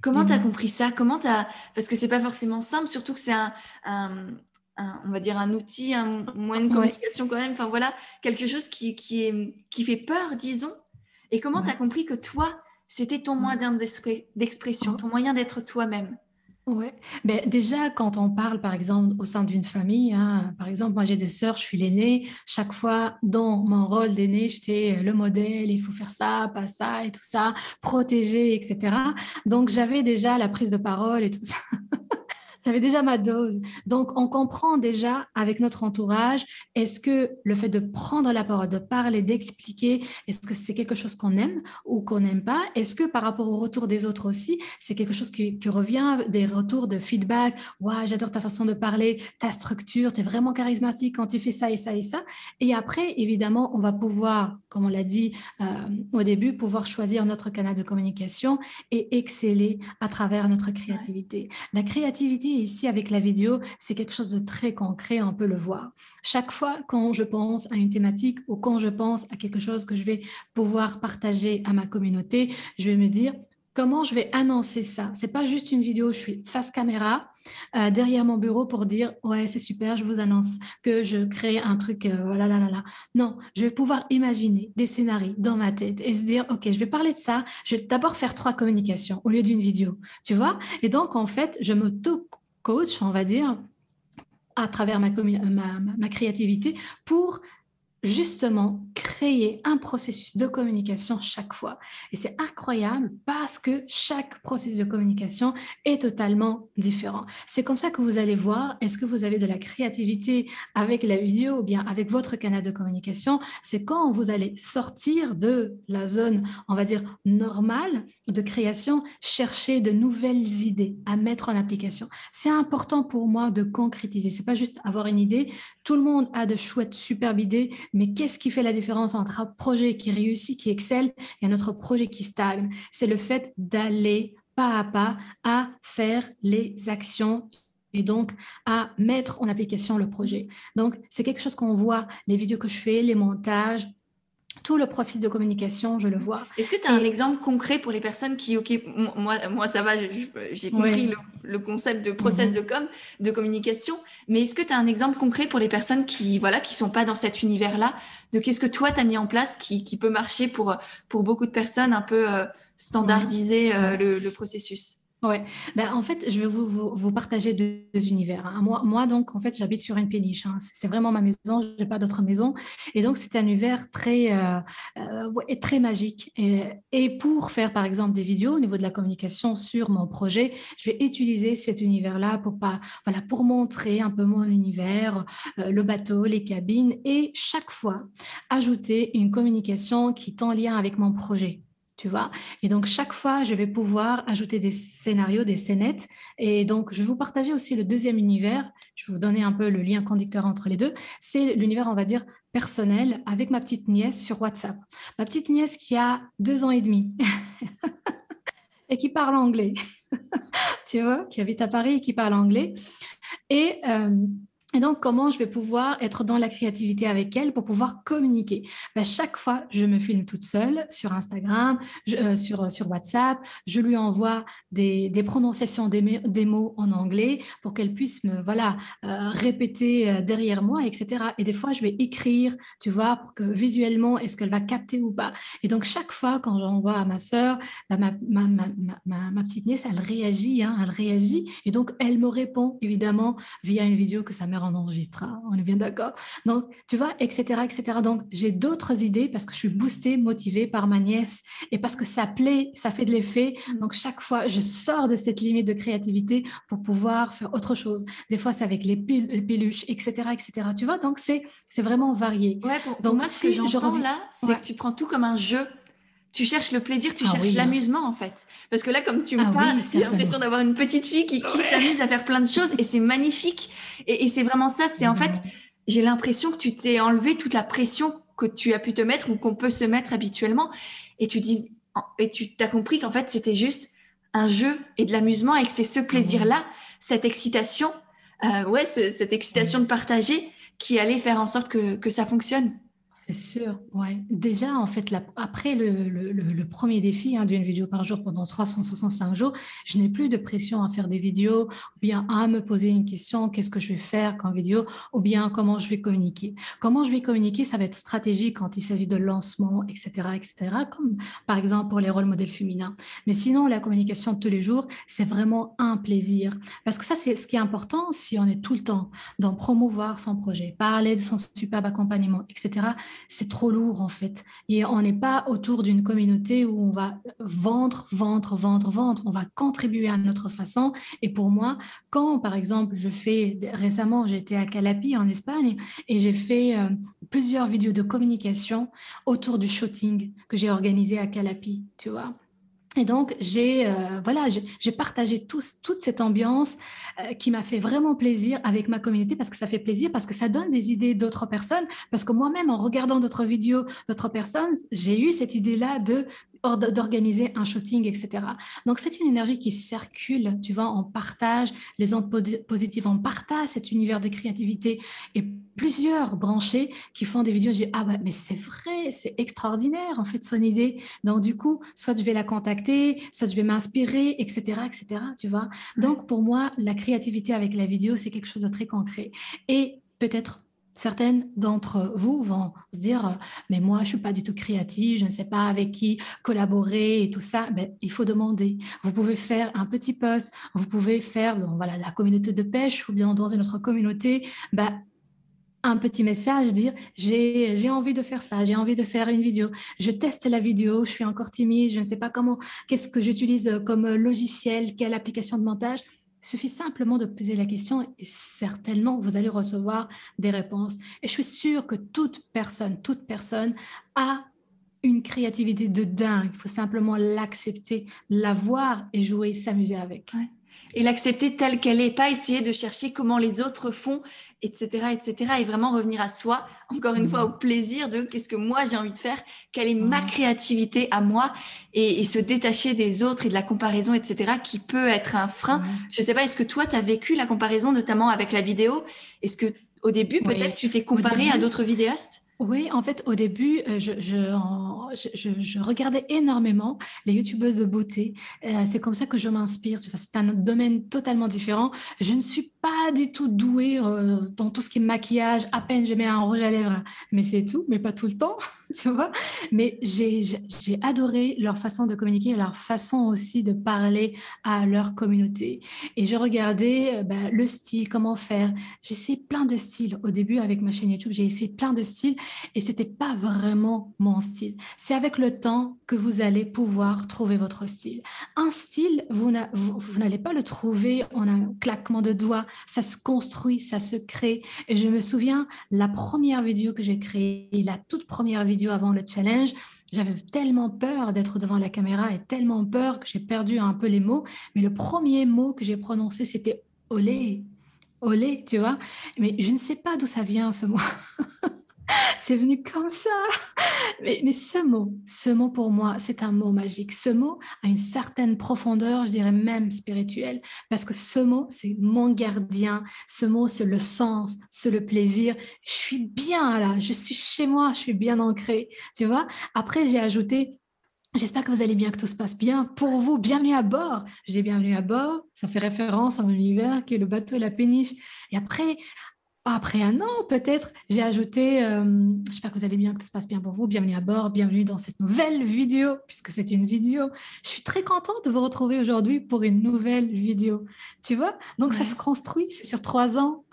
[SPEAKER 1] Comment tu as compris ça? Comment as... Parce que c'est pas forcément simple, surtout que c'est un, on va dire un outil, un moyen de communication quand même. Enfin voilà, quelque chose qui, qui, est, qui fait peur, disons. Et comment tu as compris que toi, c'était ton moyen d'expression, ton moyen d'être toi-même.
[SPEAKER 2] Oui, ben, déjà quand on parle par exemple au sein d'une famille, hein, par exemple moi j'ai deux sœurs, je suis l'aînée, chaque fois dans mon rôle d'aînée, j'étais le modèle, il faut faire ça, pas ça et tout ça, protéger, etc. Donc j'avais déjà la prise de parole et tout ça. j'avais déjà ma dose. Donc, on comprend déjà avec notre entourage, est-ce que le fait de prendre la parole, de parler, d'expliquer, est-ce que c'est quelque chose qu'on aime ou qu'on n'aime pas? Est-ce que par rapport au retour des autres aussi, c'est quelque chose qui, revient, des retours de feedback? Ouais, j'adore ta façon de parler, ta structure, tu es vraiment charismatique quand tu fais ça et ça et ça. Et après, évidemment, on va pouvoir, comme on l'a dit euh, au début, pouvoir choisir notre canal de communication et exceller à travers notre créativité. La créativité, ici avec la vidéo, c'est quelque chose de très concret, on peut le voir. Chaque fois quand je pense à une thématique ou quand je pense à quelque chose que je vais pouvoir partager à ma communauté, je vais me dire, comment je vais annoncer ça? C'est pas juste une vidéo, je suis face caméra euh, derrière mon bureau pour dire ouais c'est super, je vous annonce que je crée un truc, euh, là là là. Non, je vais pouvoir imaginer des scénarios dans ma tête et se dire ok je vais parler de ça. Je vais d'abord faire trois communications au lieu d'une vidéo, tu vois? Et donc en fait je me coach, on va dire à travers ma, créativité pour justement créer un processus de communication chaque fois. Et c'est incroyable parce que chaque processus de communication est totalement différent. C'est comme ça que vous allez voir, est-ce que vous avez de la créativité avec la vidéo ou bien avec votre canal de communication? C'est quand vous allez sortir de la zone, on va dire, normale de création, chercher de nouvelles idées à mettre en application. C'est important pour moi de concrétiser. C'est pas juste avoir une idée. Tout le monde a de chouettes, superbes idées, mais qu'est-ce qui fait la différence entre un projet qui réussit, qui excelle, et un autre projet qui stagne? C'est le fait d'aller pas à pas à faire les actions et donc à mettre en application le projet. Donc, c'est quelque chose qu'on voit, les vidéos que je fais, les montages, tout le processus de communication, je le vois.
[SPEAKER 1] Est-ce que tu as un exemple concret pour les personnes qui, ok, moi, moi ça va, j'ai compris le, concept de process mhm. de com, de communication, mais est-ce que tu as un exemple concret pour les personnes qui voilà, qui sont pas dans cet univers-là, de qu'est-ce que toi tu as mis en place qui, qui, peut marcher pour, pour beaucoup de personnes, un peu euh, standardiser euh, le, le processus?
[SPEAKER 2] Ouais, ben, en fait, je vais vous, vous, partager deux, univers. Hein. Moi, donc, en fait, j'habite sur une péniche. Hein. C'est vraiment ma maison, je n'ai pas d'autre maison. Et donc, c'est un univers très, euh, euh, très magique. Et, et, pour faire, par exemple, des vidéos au niveau de la communication sur mon projet, je vais utiliser cet univers-là pour, pas, voilà, pour montrer un peu mon univers, euh, le bateau, les cabines, et chaque fois, ajouter une communication qui est en lien avec mon projet tu vois. Et donc, chaque fois, je vais pouvoir ajouter des scénarios, des scénettes. Et donc, je vais vous partager aussi le deuxième univers. Je vais vous donner un peu le lien conducteur entre les deux. C'est l'univers, on va dire, personnel avec ma petite nièce sur WhatsApp. Ma petite nièce qui a deux ans et demi et qui parle anglais. tu vois, qui habite à Paris et qui parle anglais. Et euh, et donc, comment je vais pouvoir être dans la créativité avec elle pour pouvoir communiquer? Ben, Chaque fois, je me filme toute seule sur Instagram, euh, sur, sur WhatsApp, je lui envoie des, des prononciations des, mots en anglais pour qu'elle puisse me voilà, euh, répéter euh, derrière moi, etc. Et des fois, je vais écrire, tu vois, pour que visuellement, est-ce qu'elle va capter ou pas? Et donc, chaque fois, quand j'envoie à ma sœur, ma, ma, petite nièce, elle réagit, hein, elle réagit. Et donc, elle me répond, évidemment, via une vidéo que sa mère enregistre, on est bien d'accord. Donc, tu vois, etc., etc. Donc, j'ai d'autres idées parce que je suis boostée, motivée par ma nièce et parce que ça plaît, ça fait de l'effet. Mm. Donc, chaque fois, je sors de cette limite de créativité pour pouvoir faire autre chose. Des fois, c'est avec les, peluches, etc., etc. Tu vois, donc c'est c'est vraiment varié.
[SPEAKER 1] Ouais, pour, donc, moi, ce que j'entends là, c'est que tu prends tout comme un jeu tu cherches le plaisir, tu ah cherches l'amusement en fait. Parce que là, comme tu me ah parles, j'ai l'impression d'avoir une petite fille qui, s'amuse à faire plein de choses et c'est magnifique. Et, c'est vraiment ça. C'est en fait, j'ai l'impression que tu t'es enlevé toute la pression que tu as pu te mettre ou qu'on peut se mettre habituellement. Et tu dis, et tu t'as compris qu'en fait, c'était juste un jeu et de l'amusement et que c'est ce plaisir-là, cette excitation, euh, ouais, cette excitation de partager qui allait faire en sorte que, que ça fonctionne.
[SPEAKER 2] C'est sûr, ouais. Déjà, en fait, après le, premier défi hein, d'une vidéo par jour pendant 365 jours, je n'ai plus de pression à faire des vidéos ou bien à me poser une question, qu'est-ce que je vais faire qu'en vidéo ou bien comment je vais communiquer. Comment je vais communiquer, ça va être stratégique quand il s'agit de lancement, etc., etc., comme par exemple pour les rôles modèles féminins. Mais sinon, la communication de tous les jours, c'est vraiment un plaisir. Parce que ça, c'est ce qui est important si on est tout le temps dans promouvoir son projet, parler de son superbe accompagnement, etc c'est trop lourd en fait. Et on n'est pas autour d'une communauté où on va vendre, vendre, vendre, vendre. On va contribuer à notre façon. Et pour moi, quand par exemple, je fais récemment, j'étais à Calapi en Espagne et j'ai fait euh, plusieurs vidéos de communication autour du shooting que j'ai organisé à Calapi, tu vois. Et donc, j'ai euh, voilà, j'ai partagé toute cette ambiance euh, qui m'a fait vraiment plaisir avec ma communauté parce que ça fait plaisir, parce que ça donne des idées d'autres personnes. Parce que moi-même, en regardant d'autres vidéos d'autres personnes, j'ai eu cette idée-là de d'organiser un shooting, etc. Donc, c'est une énergie qui circule, tu vois, on partage les ondes positives, on partage cet univers de créativité et plusieurs branchés qui font des vidéos. Je dis, ah ouais, mais c'est vrai, c'est extraordinaire, en fait, son idée. Donc, du coup, soit je vais la contacter, soit je vais m'inspirer, etc., etc., tu vois. Donc, pour moi, la créativité avec la vidéo, c'est quelque chose de très concret. Et peut-être Certaines d'entre vous vont se dire, mais moi, je suis pas du tout créative, je ne sais pas avec qui collaborer et tout ça. Ben, il faut demander. Vous pouvez faire un petit post, vous pouvez faire dans voilà, la communauté de pêche ou bien dans une autre communauté, ben, un petit message, dire j'ai envie de faire ça, j'ai envie de faire une vidéo, je teste la vidéo, je suis encore timide, je ne sais pas comment, qu'est-ce que j'utilise comme logiciel, quelle application de montage. Il suffit simplement de poser la question et certainement vous allez recevoir des réponses. Et je suis sûre que toute personne, toute personne a une créativité de dingue. Il faut simplement l'accepter, la voir et jouer, s'amuser avec
[SPEAKER 1] et l'accepter telle qu'elle est, pas essayer de chercher comment les autres font, etc., etc., et vraiment revenir à soi, encore une fois, au plaisir de qu'est-ce que moi j'ai envie de faire, quelle est ma créativité à moi, et, se détacher des autres et de la comparaison, etc., qui peut être un frein. Je sais pas, est-ce que toi, tu as vécu la comparaison, notamment avec la vidéo? Est-ce que au début, peut-être, tu t'es comparé à d'autres vidéastes?
[SPEAKER 2] Oui, en fait, au début, euh, je, regardais énormément les youtubeuses de beauté. Euh, c'est comme ça que je m'inspire. C'est un domaine totalement différent. Je ne suis pas du tout douée euh, dans tout ce qui est maquillage. À peine je mets un rouge à lèvres, mais c'est tout, mais pas tout le temps, tu vois. Mais j'ai adoré leur façon de communiquer, leur façon aussi de parler à leur communauté. Et je regardais bah, le style, comment faire. J'ai essayé plein de styles. Au début, avec ma chaîne YouTube, j'ai essayé plein de styles et c'était pas vraiment mon style. C'est avec le temps que vous allez pouvoir trouver votre style. Un style, vous n'allez pas le trouver en un claquement de doigts. Ça se construit, ça se crée. Et je me souviens, la première vidéo que j'ai créée, la toute première vidéo avant le challenge, j'avais tellement peur d'être devant la caméra et tellement peur que j'ai perdu un peu les mots. Mais le premier mot que j'ai prononcé, c'était olé. Olé, tu vois. Mais je ne sais pas d'où ça vient ce mot. c'est venu comme ça. Mais, ce mot, ce mot pour moi, c'est un mot magique. Ce mot a une certaine profondeur, je dirais même spirituelle, parce que ce mot, c'est mon gardien. Ce mot, c'est le sens, c'est le plaisir. Je suis bien là, je suis chez moi, je suis bien ancrée. Tu vois Après, j'ai ajouté J'espère que vous allez bien, que tout se passe bien. Pour vous, bienvenue à bord. J'ai bienvenue à bord. Ça fait référence à mon univers qui est le bateau et la péniche. Et après, après un an, peut-être, j'ai ajouté, euh, j'espère que vous allez bien, que tout se passe bien pour vous. Bienvenue à bord, bienvenue dans cette nouvelle vidéo, puisque c'est une vidéo. Je suis très contente de vous retrouver aujourd'hui pour une nouvelle vidéo. Tu vois? Donc ça se construit, c'est sur trois ans.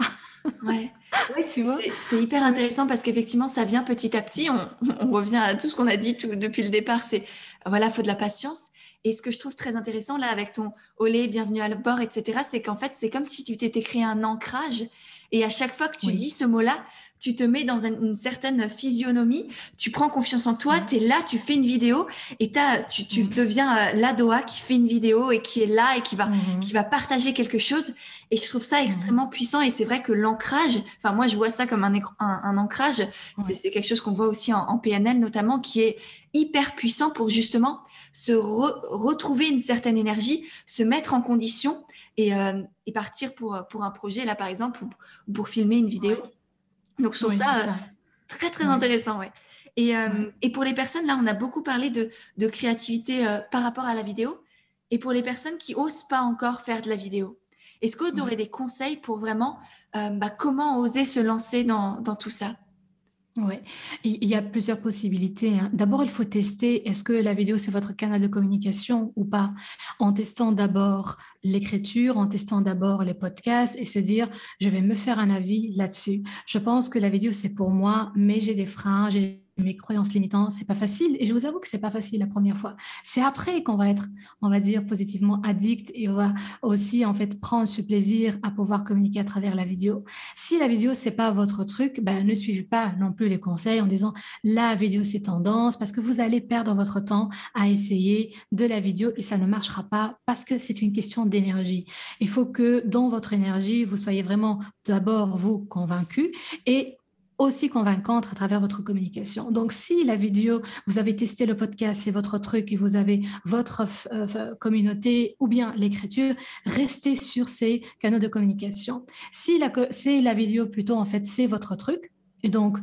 [SPEAKER 1] ouais, c'est hyper intéressant parce qu'effectivement, ça vient petit à petit. On, revient à tout ce qu'on a dit depuis le départ. C'est voilà, faut de la patience. Et ce que je trouve très intéressant là avec ton olé, bienvenue à bord, etc., c'est qu'en fait, c'est comme si tu t'étais créé un ancrage et à chaque fois que tu dis ce mot-là, tu te mets dans une, certaine physionomie, tu prends confiance en toi, tu es là, tu fais une vidéo et tu, tu deviens euh, l'Adoa qui fait une vidéo et qui est là et qui va, mhm. qui va partager quelque chose. Et je trouve ça extrêmement puissant. Et c'est vrai que l'ancrage, enfin moi je vois ça comme un, un, ancrage, c'est quelque chose qu'on voit aussi en, PNL notamment, qui est hyper puissant pour justement se retrouver une certaine énergie, se mettre en condition et, euh, et, partir pour, pour un projet, là par exemple, ou pour filmer une vidéo. Donc je trouve ça, euh, très très intéressant. Ouais. Et, euh, et, pour les personnes, là, on a beaucoup parlé de, de créativité par rapport à la vidéo. Et pour les personnes qui osent pas encore faire de la vidéo, est-ce que tu aurais des conseils pour vraiment bah, comment oser se lancer dans, dans tout ça?
[SPEAKER 2] Oui, il y a plusieurs possibilités. Hein. D'abord, il faut tester est-ce que la vidéo, c'est votre canal de communication ou pas, en testant d'abord l'écriture, en testant d'abord les podcasts et se dire, je vais me faire un avis là-dessus. Je pense que la vidéo, c'est pour moi, mais j'ai des freins, j'ai mes croyances limitantes, c'est pas facile. Et je vous avoue que c'est pas facile la première fois. C'est après qu'on va être, on va dire, positivement addict et on va aussi, en fait, prendre ce plaisir à pouvoir communiquer à travers la vidéo. Si la vidéo, c'est pas votre truc, ben, ne suivez pas non plus les conseils en disant la vidéo, c'est tendance parce que vous allez perdre votre temps à essayer de la vidéo et ça ne marchera pas parce que c'est une question d'énergie. Il faut que dans votre énergie, vous soyez vraiment d'abord vous convaincu et aussi convaincante à travers votre communication. Donc, si la vidéo, vous avez testé le podcast, c'est votre truc et vous avez votre euh, communauté ou bien l'écriture, restez sur ces canaux de communication. Si c'est la vidéo plutôt, en fait, c'est votre truc, et donc,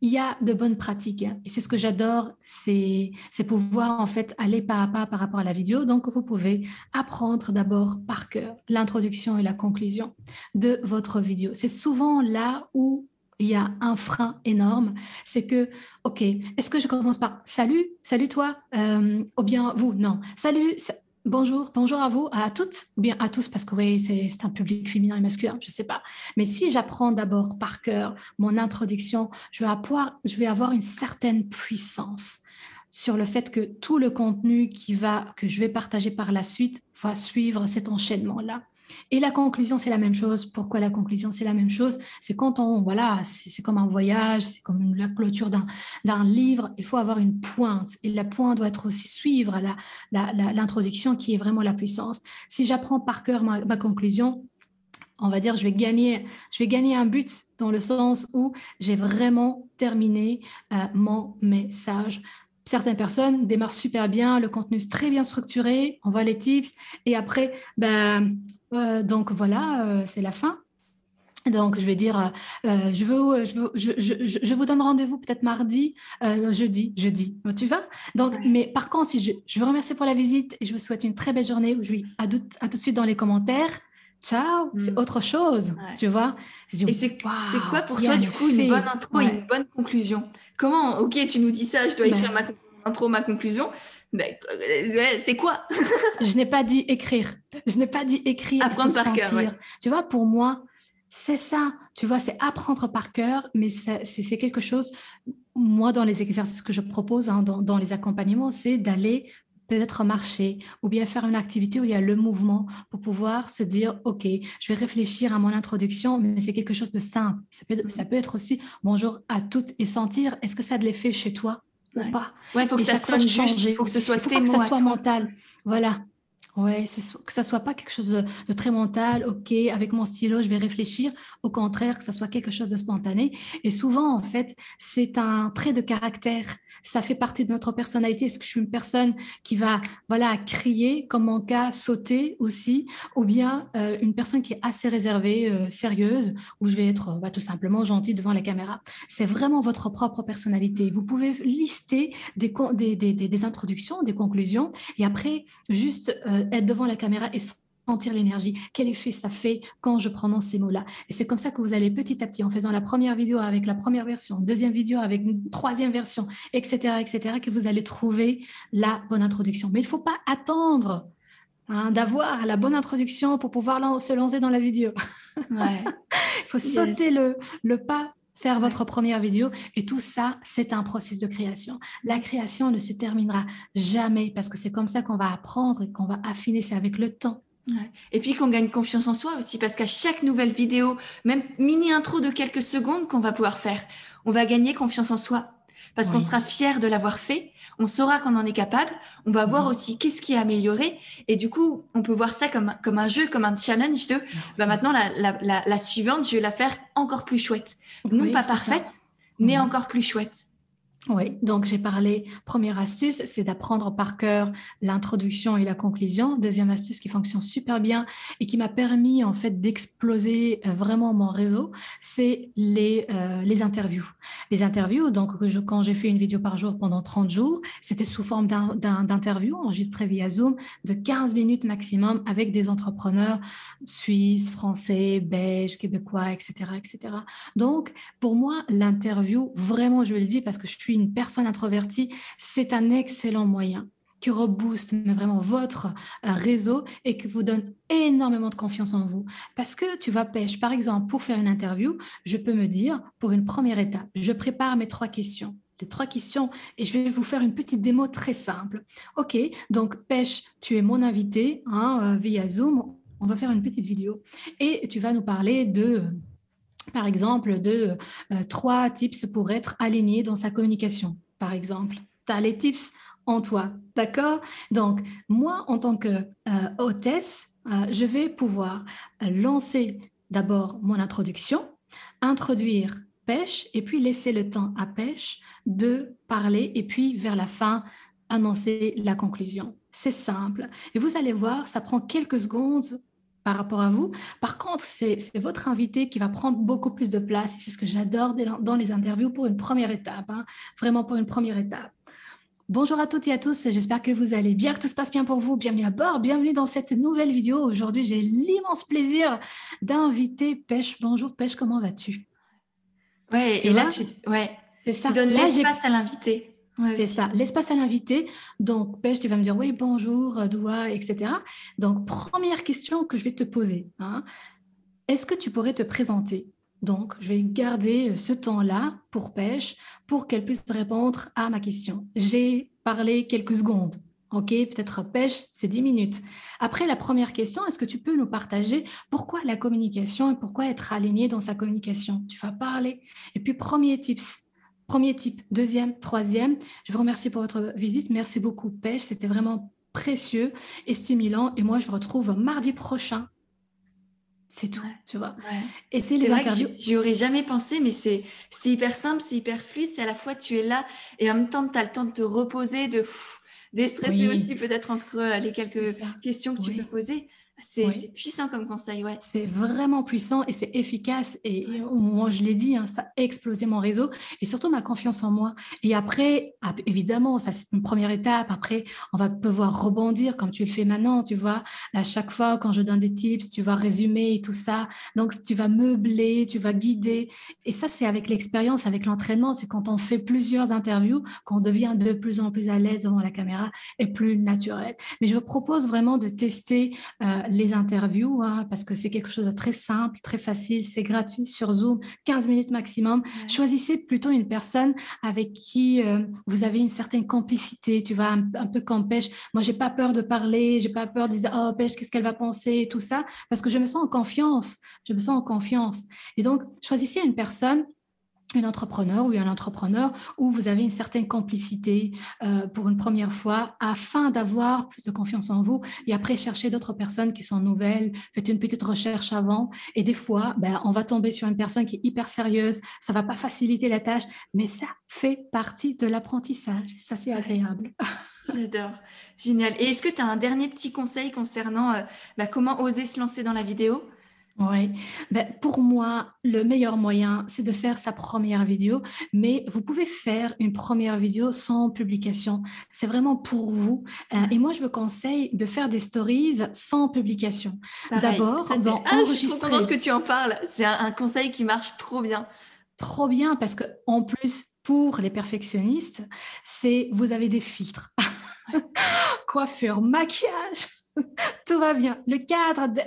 [SPEAKER 2] il y a de bonnes pratiques. Et c'est ce que j'adore, c'est pouvoir en fait aller pas à pas par rapport à la vidéo. Donc, vous pouvez apprendre d'abord par cœur l'introduction et la conclusion de votre vidéo. C'est souvent là où il y a un frein énorme. C'est que, OK, est-ce que je commence par salut, salut toi, euh, ou bien vous? Non, salut, Bonjour, bonjour à vous, à toutes, ou bien à tous, parce que oui, c'est un public féminin et masculin, je ne sais pas. Mais si j'apprends d'abord par cœur mon introduction, je vais, avoir, une certaine puissance sur le fait que tout le contenu qui va, que je vais partager par la suite va suivre cet enchaînement-là. Et la conclusion, c'est la même chose. Pourquoi la conclusion, c'est la même chose? C'est quand on, voilà, c'est comme un voyage, c'est comme la clôture d'un livre. Il faut avoir une pointe. Et la pointe doit être aussi suivre l'introduction qui est vraiment la puissance. Si j'apprends par cœur ma, conclusion, on va dire, je vais gagner, je vais gagner un but dans le sens où j'ai vraiment terminé euh, mon message certaines personnes démarrent super bien, le contenu est très bien structuré, on voit les tips, et après, ben, euh, donc voilà, euh, c'est la fin. Donc, je vais dire, euh, je, veux, je, veux, je, je, je, vous donne rendez-vous peut-être mardi, jeudi, jeudi. Tu vas? Donc, mais par contre, si je, vous remercie pour la visite et je vous souhaite une très belle journée. Je vous à, tout, à tout de suite dans les commentaires. Ciao, c'est mm. autre chose, tu vois?
[SPEAKER 1] et c'est quoi pour toi, du coup, une bonne intro et une bonne conclusion? Comment Ok, tu nous dis ça, je dois ben. écrire ma intro, ma conclusion. Ben, c'est quoi
[SPEAKER 2] Je n'ai pas dit écrire. Je n'ai pas dit écrire.
[SPEAKER 1] Apprendre par cœur.
[SPEAKER 2] Tu vois, pour moi, c'est ça. Tu vois, c'est apprendre par cœur, mais c'est quelque chose. Moi, dans les exercices que je propose, hein, dans, les accompagnements, c'est d'aller peut-être marcher ou bien faire une activité où il y a le mouvement pour pouvoir se dire, OK, je vais réfléchir à mon introduction, mais c'est quelque chose de simple. Ça peut, ça peut être aussi bonjour à toutes et sentir, est-ce que ça a de l'effet chez toi
[SPEAKER 1] ou pas? Il faut que ça soit juste, il faut que ce soit,
[SPEAKER 2] il faut que ça soit mental. Voilà. Ouais, que ça soit pas quelque chose de, très mental, ok, avec mon stylo, je vais réfléchir. Au contraire, que ça soit quelque chose de spontané. Et souvent, en fait, c'est un trait de caractère. Ça fait partie de notre personnalité. Est-ce que je suis une personne qui va, voilà, crier, comme mon cas, sauter aussi, ou bien euh, une personne qui est assez réservée, euh, sérieuse, où je vais être bah, tout simplement gentille devant la caméra? C'est vraiment votre propre personnalité. Vous pouvez lister des, des, des, des introductions, des conclusions, et après, juste euh, être devant la caméra et sentir l'énergie, quel effet ça fait quand je prononce ces mots-là? Et c'est comme ça que vous allez petit à petit, en faisant la première vidéo avec la première version, deuxième vidéo avec une troisième version, etc., etc., que vous allez trouver la bonne introduction. Mais il ne faut pas attendre hein, d'avoir la bonne introduction pour pouvoir se lancer dans la vidéo. il faut sauter le, le pas faire votre première vidéo. Et tout ça, c'est un processus de création. La création ne se terminera jamais parce que c'est comme ça qu'on va apprendre et qu'on va affiner. C'est avec le temps.
[SPEAKER 1] Et puis qu'on gagne confiance en soi aussi, parce qu'à chaque nouvelle vidéo, même mini intro de quelques secondes qu'on va pouvoir faire, on va gagner confiance en soi parce qu'on sera fier de l'avoir fait, on saura qu'on en est capable, on va voir mhm. aussi qu'est-ce qui est amélioré, et du coup, on peut voir ça comme, comme un jeu, comme un challenge de, bah maintenant, la, la, la, suivante, je vais la faire encore plus chouette. Non pas parfaite, mais mhm. encore plus chouette.
[SPEAKER 2] Oui, donc j'ai parlé, première astuce, c'est d'apprendre par cœur l'introduction et la conclusion. Deuxième astuce qui fonctionne super bien et qui m'a permis en fait d'exploser euh, vraiment mon réseau, c'est les, euh, les interviews. Les interviews, donc quand j'ai fait une vidéo par jour pendant 30 jours, c'était sous forme d'interview enregistré via Zoom de 15 minutes maximum avec des entrepreneurs suisses, français, belges, québécois, etc. etc. Donc pour moi, l'interview, vraiment, je le dis parce que je suis une personne introvertie, c'est un excellent moyen qui rebooste vraiment votre euh, réseau et qui vous donne énormément de confiance en vous. Parce que tu vas pêcher, par exemple, pour faire une interview, je peux me dire, pour une première étape, je prépare mes trois questions trois questions et je vais vous faire une petite démo très simple. Ok, donc Pêche, tu es mon invité hein, euh, via Zoom. On va faire une petite vidéo et tu vas nous parler de par exemple, de euh, trois tips pour être aligné dans sa communication, par exemple. Tu as les tips en toi, d'accord? Donc, moi, en tant que euh, hôtesse, euh, je vais pouvoir lancer d'abord mon introduction, introduire pêche et puis laisser le temps à pêche de parler et puis vers la fin annoncer la conclusion. C'est simple. Et vous allez voir, ça prend quelques secondes par rapport à vous. Par contre, c'est votre invité qui va prendre beaucoup plus de place. C'est ce que j'adore dans les interviews pour une première étape, hein. vraiment pour une première étape. Bonjour à toutes et à tous, j'espère que vous allez bien, que tout se passe bien pour vous. Bienvenue à bord, bienvenue dans cette nouvelle vidéo. Aujourd'hui, j'ai l'immense plaisir d'inviter Pêche. Bonjour Pêche, comment vas-tu?
[SPEAKER 1] Ouais, et là, tu, ouais, c'est ça. tu donnes l'espace à l'invité
[SPEAKER 2] c'est ça, l'espace à l'invité. Donc, Pêche, tu vas me dire oui, bonjour, Doua, etc. Donc, première question que je vais te poser. Hein. Est-ce que tu pourrais te présenter? Donc, je vais garder euh, ce temps-là pour Pêche pour qu'elle puisse répondre à ma question. J'ai parlé quelques secondes. OK, peut-être pêche, c'est 10 minutes. Après la première question, est-ce que tu peux nous partager pourquoi la communication et pourquoi être aligné dans sa communication? Tu vas parler. Et puis, premier tips, Premier type, deuxième, troisième. Je vous remercie pour votre visite. Merci beaucoup, Pêche. C'était vraiment précieux et stimulant. Et moi, je vous retrouve mardi prochain. C'est tout, tu vois.
[SPEAKER 1] Et c'est les interviews. J'y aurais jamais pensé, mais c'est hyper simple, c'est hyper fluide. C'est à la fois tu es là et en même temps tu as le temps de te reposer, de déstresser aussi peut-être entre les quelques questions que tu peux poser. C'est puissant comme conseil, ouais.
[SPEAKER 2] C'est vraiment puissant et c'est efficace. Et, moi, je l'ai dit, hein, ça a explosé mon réseau et surtout ma confiance en moi. Et après, évidemment, ça c'est une première étape. Après, on va pouvoir rebondir comme tu le fais maintenant, tu vois. À chaque fois, quand je donne des tips, tu vas résumer et tout ça. Donc, tu vas meubler, tu vas guider. Et ça, c'est avec l'expérience, avec l'entraînement. C'est quand on fait plusieurs interviews qu'on devient de plus en plus à l'aise devant la caméra et plus naturel. Mais je vous propose vraiment de tester. Euh, les interviews, hein, parce que c'est quelque chose de très simple, très facile, c'est gratuit sur Zoom, 15 minutes maximum. Choisissez plutôt une personne avec qui euh, vous avez une certaine complicité, tu vois, un, peu comme Pêche. Moi, j'ai pas peur de parler, j'ai pas peur de dire, oh, Pêche, qu'est-ce qu'elle va penser, tout ça, parce que je me sens en confiance, je me sens en confiance. Et donc, choisissez une personne un entrepreneur ou un entrepreneur où vous avez une certaine complicité euh, pour une première fois afin d'avoir plus de confiance en vous et après chercher d'autres personnes qui sont nouvelles, faites une petite recherche avant. Et des fois ben, on va tomber sur une personne qui est hyper sérieuse, ça va pas faciliter la tâche mais ça fait partie de l'apprentissage, ça c'est agréable.
[SPEAKER 1] J'adore, génial. Et est-ce que tu as un dernier petit conseil concernant euh, ben, comment oser se lancer dans la vidéo?
[SPEAKER 2] Oui, ben, pour moi, le meilleur moyen, c'est de faire sa première vidéo, mais vous pouvez faire une première vidéo sans publication. C'est vraiment pour vous. Euh, et moi, je vous conseille de faire des stories sans publication.
[SPEAKER 1] D'abord, ah, enregistrer. Je suis trop contente que tu en parles. C'est un, conseil qui marche trop bien.
[SPEAKER 2] Trop bien, parce que en plus, pour les perfectionnistes, c'est vous avez des filtres. Coiffure, maquillage, tout va bien. Le cadre, de...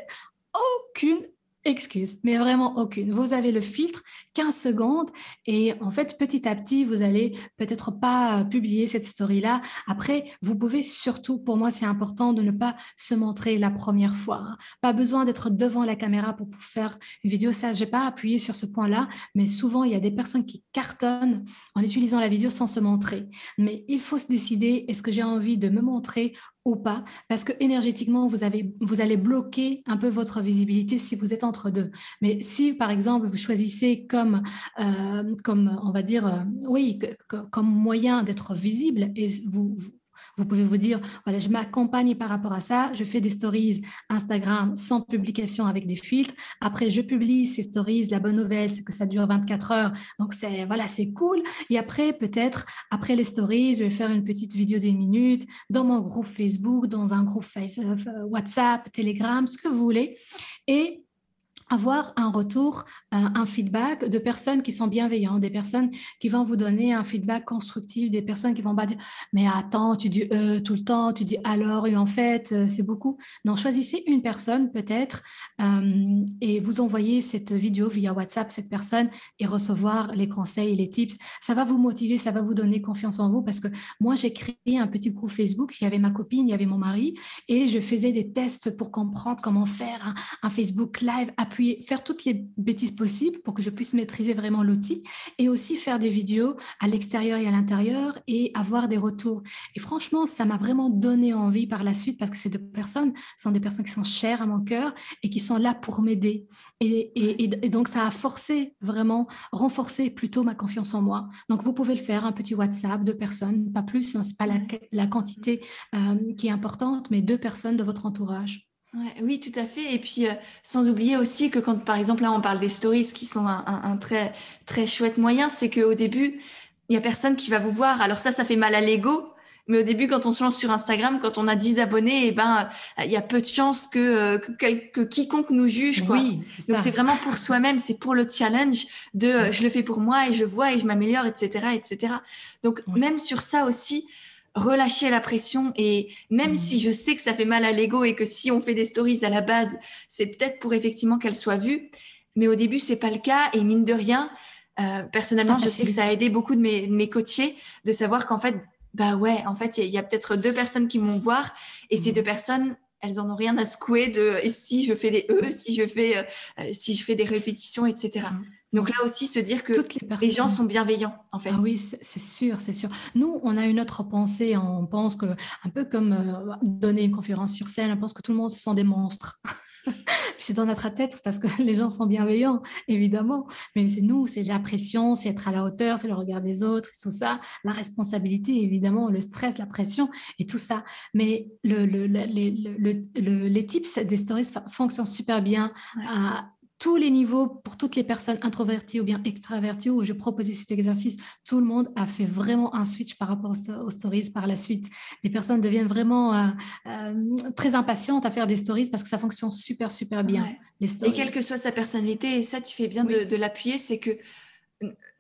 [SPEAKER 2] aucune excuse, mais vraiment aucune. Vous avez le filtre 15 secondes et en fait, petit à petit, vous allez peut-être pas publier cette story-là. Après, vous pouvez surtout, pour moi, c'est important de ne pas se montrer la première fois. Hein. Pas besoin d'être devant la caméra pour, faire une vidéo. Ça, j'ai pas appuyé sur ce point-là, mais souvent, il y a des personnes qui cartonnent en utilisant la vidéo sans se montrer. Mais il faut se décider, est-ce que j'ai envie de me montrer ou pas, parce que énergétiquement, vous, avez, vous allez bloquer un peu votre visibilité si vous êtes entre deux. Mais si, par exemple, vous choisissez comme, euh, comme on va dire, euh, oui, comme moyen d'être visible et vous, vous vous pouvez vous dire, voilà, je m'accompagne par rapport à ça, je fais des stories Instagram sans publication avec des filtres. Après, je publie ces stories. La bonne nouvelle, c'est que ça dure 24 heures. Donc, c'est voilà, c'est cool. Et après, peut-être, après les stories, je vais faire une petite vidéo d'une minute dans mon groupe Facebook, dans un groupe Facebook, euh, WhatsApp, Telegram, ce que vous voulez. Et avoir un retour, euh, un feedback de personnes qui sont bienveillantes, des personnes qui vont vous donner un feedback constructif, des personnes qui vont pas dire mais attends, tu dis euh, tout le temps, tu dis alors et en fait euh, c'est beaucoup. Non, choisissez une personne peut-être et vous envoyez cette vidéo via WhatsApp cette personne et recevoir les conseils, les tips. Ça va vous motiver, ça va vous donner confiance en vous parce que moi j'ai créé un petit groupe Facebook. Il y avait ma copine, il y avait mon mari et je faisais des tests pour comprendre comment faire un, un Facebook Live faire toutes les bêtises possibles pour que je puisse maîtriser vraiment l'outil et aussi faire des vidéos à l'extérieur et à l'intérieur et avoir des retours. Et franchement, ça m'a vraiment donné envie par la suite parce que ces deux personnes sont des personnes qui sont chères à mon cœur et qui sont là pour m'aider. Et, donc, ça a forcé, vraiment, renforcé plutôt ma confiance en moi. Donc, vous pouvez le faire, un petit WhatsApp, deux personnes, pas plus, hein, ce n'est pas la, la quantité euh, qui est importante, mais deux personnes de votre entourage.
[SPEAKER 1] Oui, tout à fait. Et puis, euh, sans oublier aussi que quand, par exemple, là, on parle des stories qui sont un, un très, très chouette moyen, c'est qu'au début, il n'y a personne qui va vous voir. Alors ça, ça fait mal à l'ego, mais au début, quand on se lance sur Instagram, quand on a 10 abonnés, et eh ben, il y a peu de chances que, euh, que, quiconque nous juge. Quoi. Oui, Donc c'est vraiment pour soi-même, c'est pour le challenge de euh, je le fais pour moi et je vois et je m'améliore, etc., etc. Donc même sur ça aussi, relâcher la pression et même mmh. si je sais que ça fait mal à l'ego et que si on fait des stories à la base, c'est peut-être pour effectivement qu'elles soient vues, mais au début c'est pas le cas et mine de rien. Euh, personnellement, je sais que ça a aidé beaucoup de mes, de mes coachés de savoir qu'en fait, bah ouais, en fait, il y a, peut-être deux personnes qui vont voir et ces mmh. deux personnes, elles en ont rien à secouer de et si je fais des E, si je fais, euh, euh, si je fais des répétitions, etc. Mmh. Donc là aussi, se dire que les, gens sont bienveillants, en fait.
[SPEAKER 2] Ah oui, c'est sûr, c'est sûr. Nous, on a une autre pensée. On pense que, un peu comme euh, donner une conférence sur scène, on pense que tout le monde, ce sont des monstres. c'est dans notre tête parce que les gens sont bienveillants, évidemment. Mais c'est nous, c'est la pression, c'est être à la hauteur, c'est le regard des autres, tout ça, la responsabilité, évidemment, le stress, la pression et tout ça. Mais le, le, les tips des stories fonctionnent super bien à, tous les niveaux, pour toutes les personnes introverties ou bien extraverties, où je proposais cet exercice, tout le monde a fait vraiment un switch par rapport aux, stories par la suite. Les personnes deviennent vraiment euh, euh, très impatientes à faire des stories parce que ça fonctionne super, super bien.
[SPEAKER 1] Les stories. Et quelle que soit sa personnalité, et ça, tu fais bien de, l'appuyer, c'est que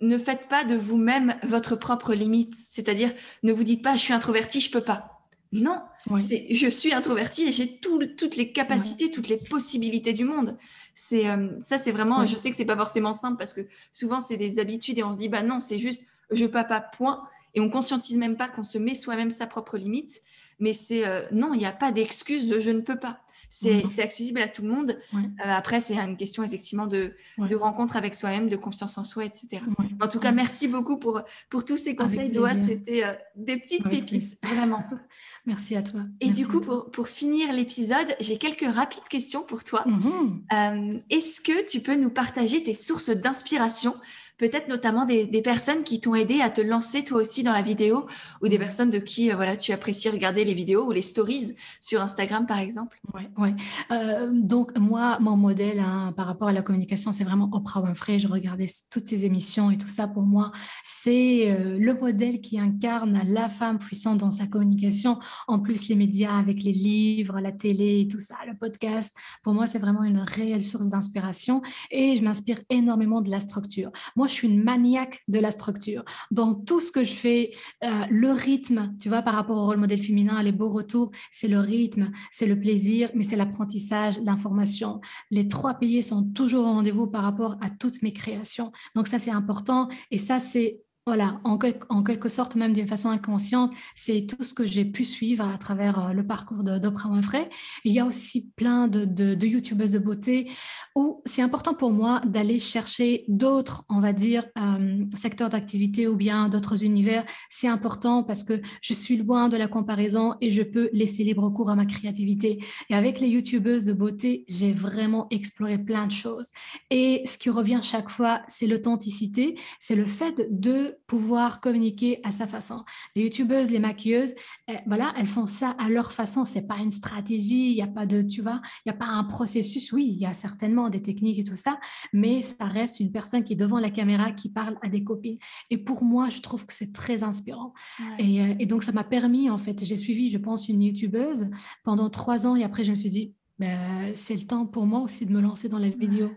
[SPEAKER 1] ne faites pas de vous-même votre propre limite. C'est-à-dire, ne vous dites pas, je suis introvertie, je peux pas. Non, c'est je suis introvertie et j'ai toutes les capacités, toutes les possibilités du monde. C'est euh, ça, c'est vraiment. Je sais que c'est pas forcément simple parce que souvent c'est des habitudes et on se dit bah non, c'est juste je peux pas point et on conscientise même pas qu'on se met soi-même sa propre limite. Mais c'est euh, non, il n'y a pas d'excuse de je ne peux pas. C'est accessible à tout le monde. Euh, après, c'est une question effectivement de, de rencontre avec soi-même, de confiance en soi, etc. En tout cas, merci beaucoup pour, pour tous ces conseils, Doa. C'était des petites pépites, vraiment.
[SPEAKER 2] Merci à toi.
[SPEAKER 1] Et du coup, pour, pour, finir l'épisode, j'ai quelques rapides questions pour toi. Mhm. Euh, est-ce que tu peux nous partager tes sources d'inspiration peut-être notamment des, personnes qui t'ont aidé à te lancer toi aussi dans la vidéo ou des personnes de qui euh, voilà tu apprécies regarder les vidéos ou les stories sur Instagram par exemple?
[SPEAKER 2] Oui, ouais. Euh, donc moi, mon modèle hein, par rapport à la communication, c'est vraiment Oprah Winfrey. Je regardais toutes ces émissions et tout ça pour moi, c'est euh, le modèle qui incarne la femme puissante dans sa communication. En plus, les médias avec les livres, la télé et tout ça, le podcast, pour moi, c'est vraiment une réelle source d'inspiration et je m'inspire énormément de la structure. Moi, je suis une maniaque de la structure. Dans tout ce que je fais, euh, le rythme, tu vois, par rapport au rôle modèle féminin, les beaux retours, c'est le rythme, c'est le plaisir, mais c'est l'apprentissage, l'information. Les trois piliers sont toujours au rendez-vous par rapport à toutes mes créations. Donc ça, c'est important. Et ça, c'est voilà, en, quelque sorte, même d'une façon inconsciente, c'est tout ce que j'ai pu suivre à travers euh, le parcours d'Oprah Winfrey. Il y a aussi plein de, de, youtubeuses de beauté où c'est important pour moi d'aller chercher d'autres, on va dire, euh, secteurs d'activité ou bien d'autres univers. C'est important parce que je suis loin de la comparaison et je peux laisser libre cours à ma créativité. Et avec les youtubeuses de beauté, j'ai vraiment exploré plein de choses. Et ce qui revient chaque fois, c'est l'authenticité, c'est le fait de pouvoir communiquer à sa façon. Les youtubeuses, les maquilleuses, eh, voilà, elles font ça à leur façon. C'est pas une stratégie, il n'y a pas de, tu vois, il n'y a pas un processus. Oui, il y a certainement des techniques et tout ça, mais ça reste une personne qui est devant la caméra, qui parle à des copines. Et pour moi, je trouve que c'est très inspirant. Et, euh, et, donc, ça m'a permis, en fait, j'ai suivi, je pense, une youtubeuse pendant trois ans et après, je me suis dit, ben, c'est le temps pour moi aussi de me lancer dans la vidéo.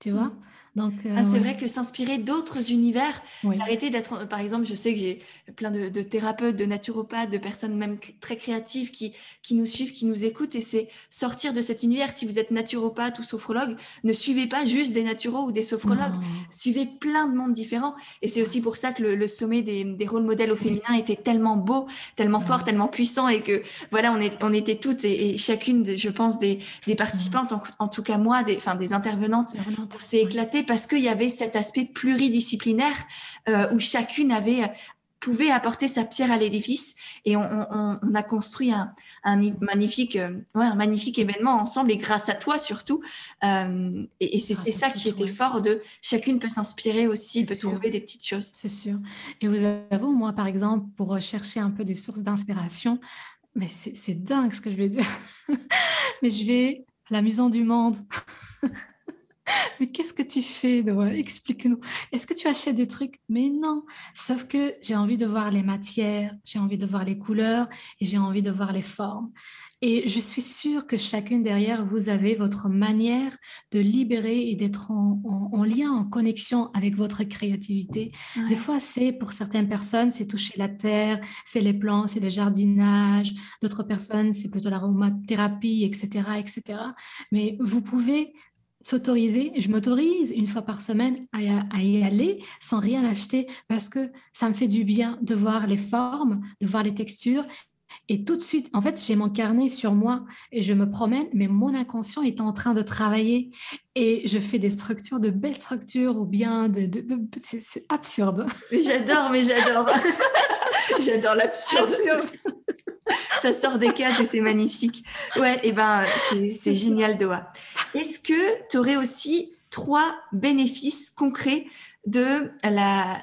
[SPEAKER 2] Tu vois
[SPEAKER 1] euh, ah, c'est vrai que s'inspirer d'autres univers, arrêter d'être, par exemple, je sais que j'ai plein de, thérapeutes, de naturopathes, de personnes même très créatives qui, qui nous suivent, qui nous écoutent, et c'est sortir de cet univers. Si vous êtes naturopathe ou sophrologue, ne suivez pas juste des naturaux ou des sophrologues, suivez plein de mondes différents. Et c'est aussi pour ça que le, sommet des, des, rôles modèles au féminin était tellement beau, tellement fort, tellement puissant, et que voilà, on, est, on était toutes et, chacune, je pense, des, des participantes, en, tout cas moi, des, enfin, des intervenantes, s'est éclatée parce qu'il y avait cet aspect pluridisciplinaire euh, où chacune avait pouvait apporter sa pierre à l'édifice et on, a construit un, magnifique, euh, un magnifique événement ensemble et grâce à toi surtout. Euh, et, c'est ça qui était fort de chacune peut s'inspirer aussi, peut trouver des petites choses.
[SPEAKER 2] C'est sûr. Et vous avez, moi par exemple, pour rechercher un peu des sources d'inspiration, mais c'est dingue ce que je vais dire. mais je vais à la Maison du Monde. Mais qu'est-ce que tu fais, Explique-nous. Est-ce que tu achètes des trucs? Mais non. Sauf que j'ai envie de voir les matières, j'ai envie de voir les couleurs et j'ai envie de voir les formes. Et je suis sûre que chacune derrière, vous avez votre manière de libérer et d'être en, lien, en connexion avec votre créativité. Des fois, c'est pour certaines personnes, c'est toucher la terre, c'est les plants, c'est le jardinage. D'autres personnes, c'est plutôt l'aromathérapie, etc., etc. Mais vous pouvez s'autoriser, je m'autorise une fois par semaine à, y aller sans rien acheter parce que ça me fait du bien de voir les formes, de voir les textures. Et tout de suite, en fait, j'ai mon carnet sur moi et je me promène, mais mon inconscient est en train de travailler et je fais des structures, de belles structures ou bien de... c'est absurde.
[SPEAKER 1] J'adore, mais j'adore. j'adore l'absurde ça sort des cases et c'est magnifique. Ouais, et eh ben c'est génial, Doha. Est-ce que tu aurais aussi trois bénéfices concrets de la,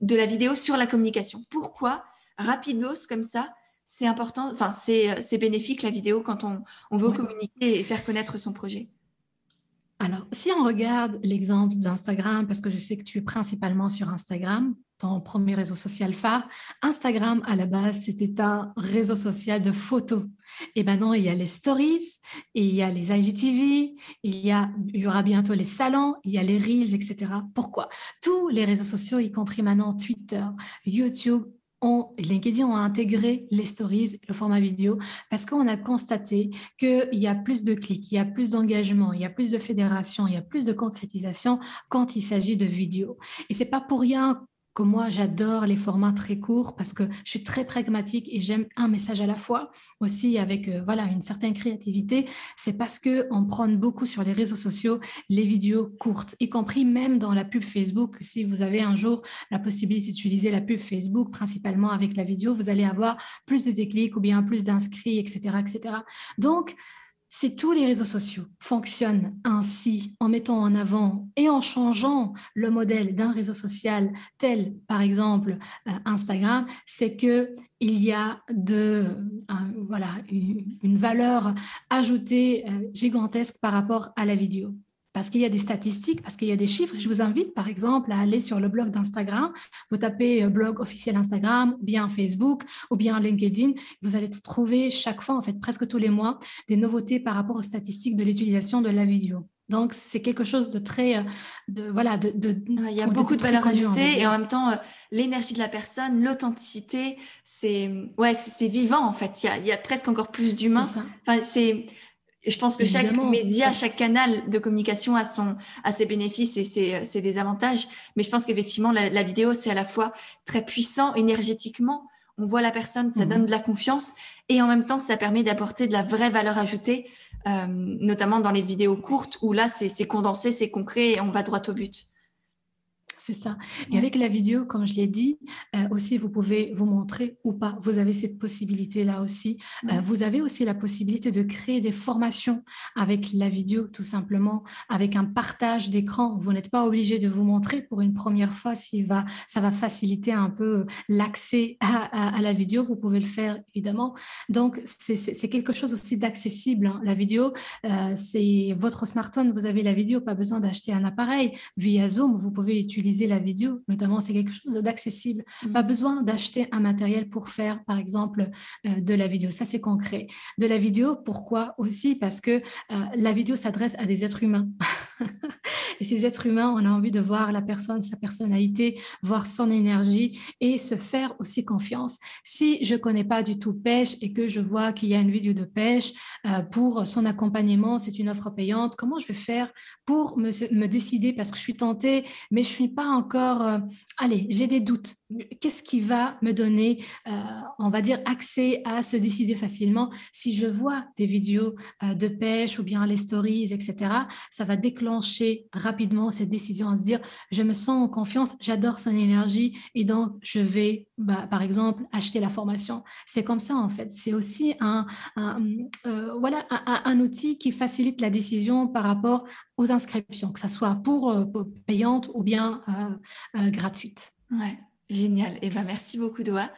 [SPEAKER 1] de la vidéo sur la communication? Pourquoi, rapidos comme ça, c'est important, enfin c'est bénéfique la vidéo quand on, on veut communiquer et faire connaître son projet?
[SPEAKER 2] Alors, si on regarde l'exemple d'Instagram, parce que je sais que tu es principalement sur Instagram, ton premier réseau social phare, Instagram, à la base, c'était un réseau social de photos. Et maintenant, il y a les stories, il y a les IGTV, il y, a, il y aura bientôt les salons, il y a les reels, etc. Pourquoi? Tous les réseaux sociaux, y compris maintenant Twitter, YouTube, LinkedIn ont intégré les stories, le format vidéo, parce qu'on a constaté qu'il y a plus de clics, il y a plus d'engagement, il y a plus de fédération, il y a plus de concrétisation quand il s'agit de vidéo. Et c'est pas pour rien moi j'adore les formats très courts parce que je suis très pragmatique et j'aime un message à la fois aussi avec euh, voilà une certaine créativité. C'est parce que on prend beaucoup sur les réseaux sociaux les vidéos courtes, y compris même dans la pub Facebook. Si vous avez un jour la possibilité d'utiliser la pub Facebook principalement avec la vidéo, vous allez avoir plus de déclics ou bien plus d'inscrits, etc., etc. Donc si tous les réseaux sociaux fonctionnent ainsi, en mettant en avant et en changeant le modèle d'un réseau social tel, par exemple, euh, Instagram, c'est que il y a de, voilà, une valeur ajoutée euh, gigantesque par rapport à la vidéo parce qu'il y a des statistiques, parce qu'il y a des chiffres. Je vous invite, par exemple, à aller sur le blog d'Instagram. Vous tapez euh, blog officiel Instagram, ou bien Facebook, ou bien LinkedIn. Vous allez trouver chaque fois, en fait, presque tous les mois, des nouveautés par rapport aux statistiques de l'utilisation de la vidéo. Donc, c'est quelque chose de très. Euh, de, voilà, de,
[SPEAKER 1] il y a beaucoup de, valeur ajoutée et en même temps, euh, l'énergie de la personne, l'authenticité, c'est ouais, c'est vivant en fait. Il y a, il y a presque encore plus d'humain. Enfin, c'est et je pense que chaque média, chaque canal de communication a, son, a ses bénéfices et ses, ses désavantages. Mais je pense qu'effectivement, la, vidéo, c'est à la fois très puissant énergétiquement. On voit la personne, ça mhm. donne de la confiance. Et en même temps, ça permet d'apporter de la vraie valeur ajoutée, euh, notamment dans les vidéos courtes où là, c'est condensé, c'est concret et on va droit au but.
[SPEAKER 2] C'est ça. Et avec la vidéo, comme je l'ai dit, euh, aussi, vous pouvez vous montrer ou pas. Vous avez cette possibilité-là aussi. Euh, vous avez aussi la possibilité de créer des formations avec la vidéo, tout simplement, avec un partage d'écran. Vous n'êtes pas obligé de vous montrer pour une première fois. S'il va, ça va faciliter un peu l'accès à, la vidéo. Vous pouvez le faire, évidemment. Donc, c'est quelque chose aussi d'accessible. Hein. La vidéo, euh, c'est votre smartphone. Vous avez la vidéo, pas besoin d'acheter un appareil. Via Zoom, vous pouvez utiliser la vidéo, notamment, c'est quelque chose d'accessible. Mm. Pas besoin d'acheter un matériel pour faire, par exemple, euh, de la vidéo. Ça, c'est concret. De la vidéo, pourquoi aussi? Parce que euh, la vidéo s'adresse à des êtres humains. et ces êtres humains, on a envie de voir la personne, sa personnalité, voir son énergie et se faire aussi confiance. Si je connais pas du tout pêche et que je vois qu'il y a une vidéo de pêche euh, pour son accompagnement, c'est une offre payante, comment je vais faire pour me, décider? Parce que je suis tentée, mais je suis pas encore, euh, allez, j'ai des doutes. Qu'est-ce qui va me donner, euh, on va dire, accès à se décider facilement? Si je vois des vidéos euh, de pêche ou bien les stories, etc., ça va déclencher rapidement cette décision à se dire, je me sens en confiance, j'adore son énergie et donc je vais, bah, par exemple, acheter la formation. C'est comme ça en fait. C'est aussi un, euh, voilà, un, outil qui facilite la décision par rapport aux inscriptions, que ce soit pour, euh, payante ou bien gratuite.
[SPEAKER 1] Ouais, génial. Et eh ben merci beaucoup Doa.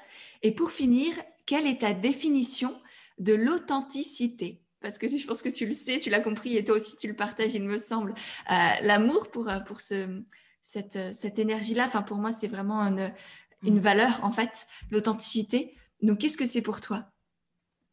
[SPEAKER 1] Et pour finir, quelle est ta définition de l'authenticité? Parce que je pense que tu le sais, tu l'as compris et toi aussi tu le partages, il me semble. Euh, l'amour pour, euh, pour ce, cette, euh, cette énergie-là, enfin pour moi, c'est vraiment une, une mm. valeur en fait, l'authenticité. Donc qu'est-ce que c'est pour toi?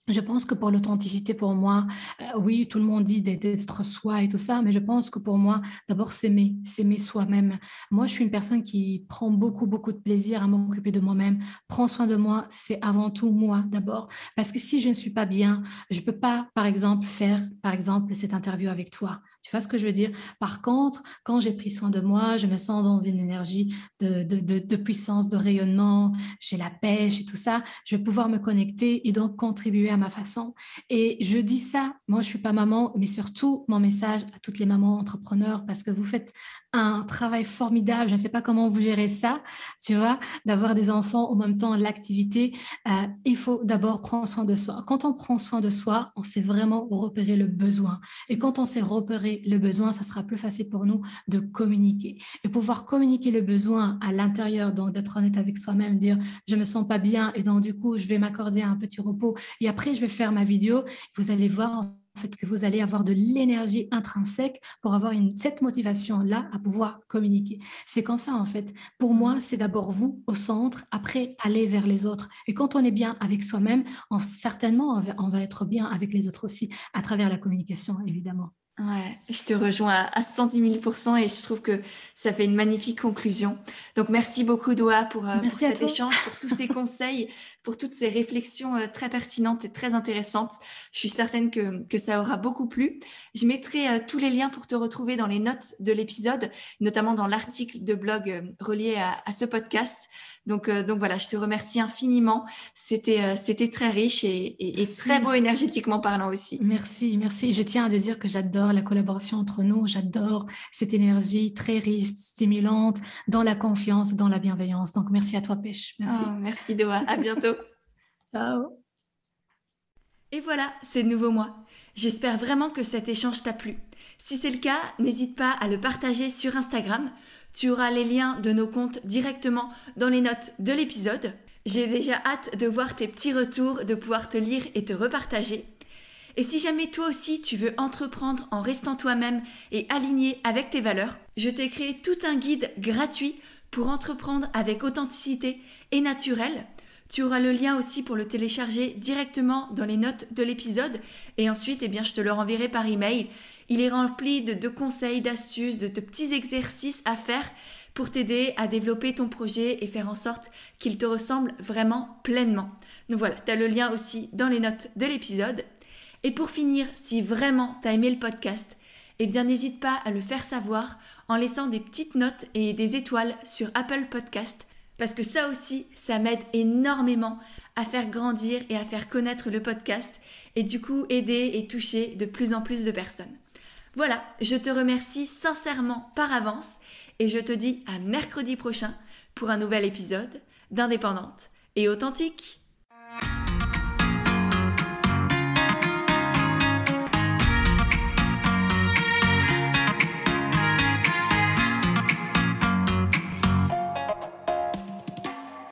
[SPEAKER 2] Je pense que pour l'authenticité, pour moi, euh, oui, tout le monde dit d'être soi et tout ça, mais je pense que pour moi, d'abord, s'aimer, s'aimer soi-même. Moi, je suis une personne qui prend beaucoup, beaucoup de plaisir à m'occuper de moi-même. Prends soin de moi, c'est avant tout moi d'abord. Parce que si je ne suis pas bien, je ne peux pas, par exemple, faire, par exemple, cette interview avec toi. Tu vois ce que je veux dire? Par contre, quand j'ai pris soin de moi, je me sens dans une énergie de, puissance, de rayonnement, j'ai la pêche et tout ça, je vais pouvoir me connecter et donc contribuer à ma façon. Et je dis ça, moi je suis pas maman, mais surtout mon message à toutes les mamans entrepreneurs, parce que vous faites un travail formidable. Je ne sais pas comment vous gérez ça, tu vois, d'avoir des enfants en même temps l'activité. Euh, il faut d'abord prendre soin de soi. Quand on prend soin de soi, on sait vraiment repérer le besoin. Et quand on sait repérer le besoin, ça sera plus facile pour nous de communiquer. Et pouvoir communiquer le besoin à l'intérieur, donc d'être honnête avec soi-même, dire je me sens pas bien et donc du coup, je vais m'accorder un petit repos et après, je vais faire ma vidéo. Vous allez voir fait, que vous allez avoir de l'énergie intrinsèque pour avoir une, cette motivation-là à pouvoir communiquer. C'est comme ça, en fait. Pour moi, c'est d'abord vous au centre, après aller vers les autres. Et quand on est bien avec soi-même, certainement, on va être bien avec les autres aussi, à travers la communication, évidemment.
[SPEAKER 1] Ouais, je te rejoins à 110 000% et je trouve que ça fait une magnifique conclusion. Donc merci beaucoup Doa pour, euh, pour cet échange, pour tous ces conseils, pour toutes ces réflexions euh, très pertinentes et très intéressantes. Je suis certaine que, que ça aura beaucoup plu. Je mettrai euh, tous les liens pour te retrouver dans les notes de l'épisode, notamment dans l'article de blog relié à, à, ce podcast. Donc, donc voilà, je te remercie infiniment. C'était c'était très riche et, et très beau énergétiquement parlant aussi.
[SPEAKER 2] Merci, merci. Je tiens à dire que j'adore la collaboration entre nous, j'adore cette énergie très riche, stimulante, dans la confiance, dans la bienveillance. Donc merci à toi, Pêche. Merci.
[SPEAKER 1] Oh, merci Doa, à bientôt. Et voilà, c'est nouveau moi. J'espère vraiment que cet échange t'a plu. Si c'est le cas, n'hésite pas à le partager sur Instagram. Tu auras les liens de nos comptes directement dans les notes de l'épisode. J'ai déjà hâte de voir tes petits retours, de pouvoir te lire et te repartager. Et si jamais toi aussi tu veux entreprendre en restant toi-même et aligné avec tes valeurs, je t'ai créé tout un guide gratuit pour entreprendre avec authenticité et naturel. Tu auras le lien aussi pour le télécharger directement dans les notes de l'épisode et ensuite eh bien, je te le renverrai par email. Il est rempli de, conseils, d'astuces, de, petits exercices à faire pour t'aider à développer ton projet et faire en sorte qu'il te ressemble vraiment pleinement. Donc voilà, tu le lien aussi dans les notes de l'épisode. Et pour finir, si vraiment tu as aimé le podcast, eh bien n'hésite pas à le faire savoir en laissant des petites notes et des étoiles sur Apple Podcast parce que ça aussi, ça m'aide énormément à faire grandir et à faire connaître le podcast et du coup aider et toucher de plus en plus de personnes. Voilà, je te remercie sincèrement par avance et je te dis à mercredi prochain pour un nouvel épisode d'Indépendante et authentique.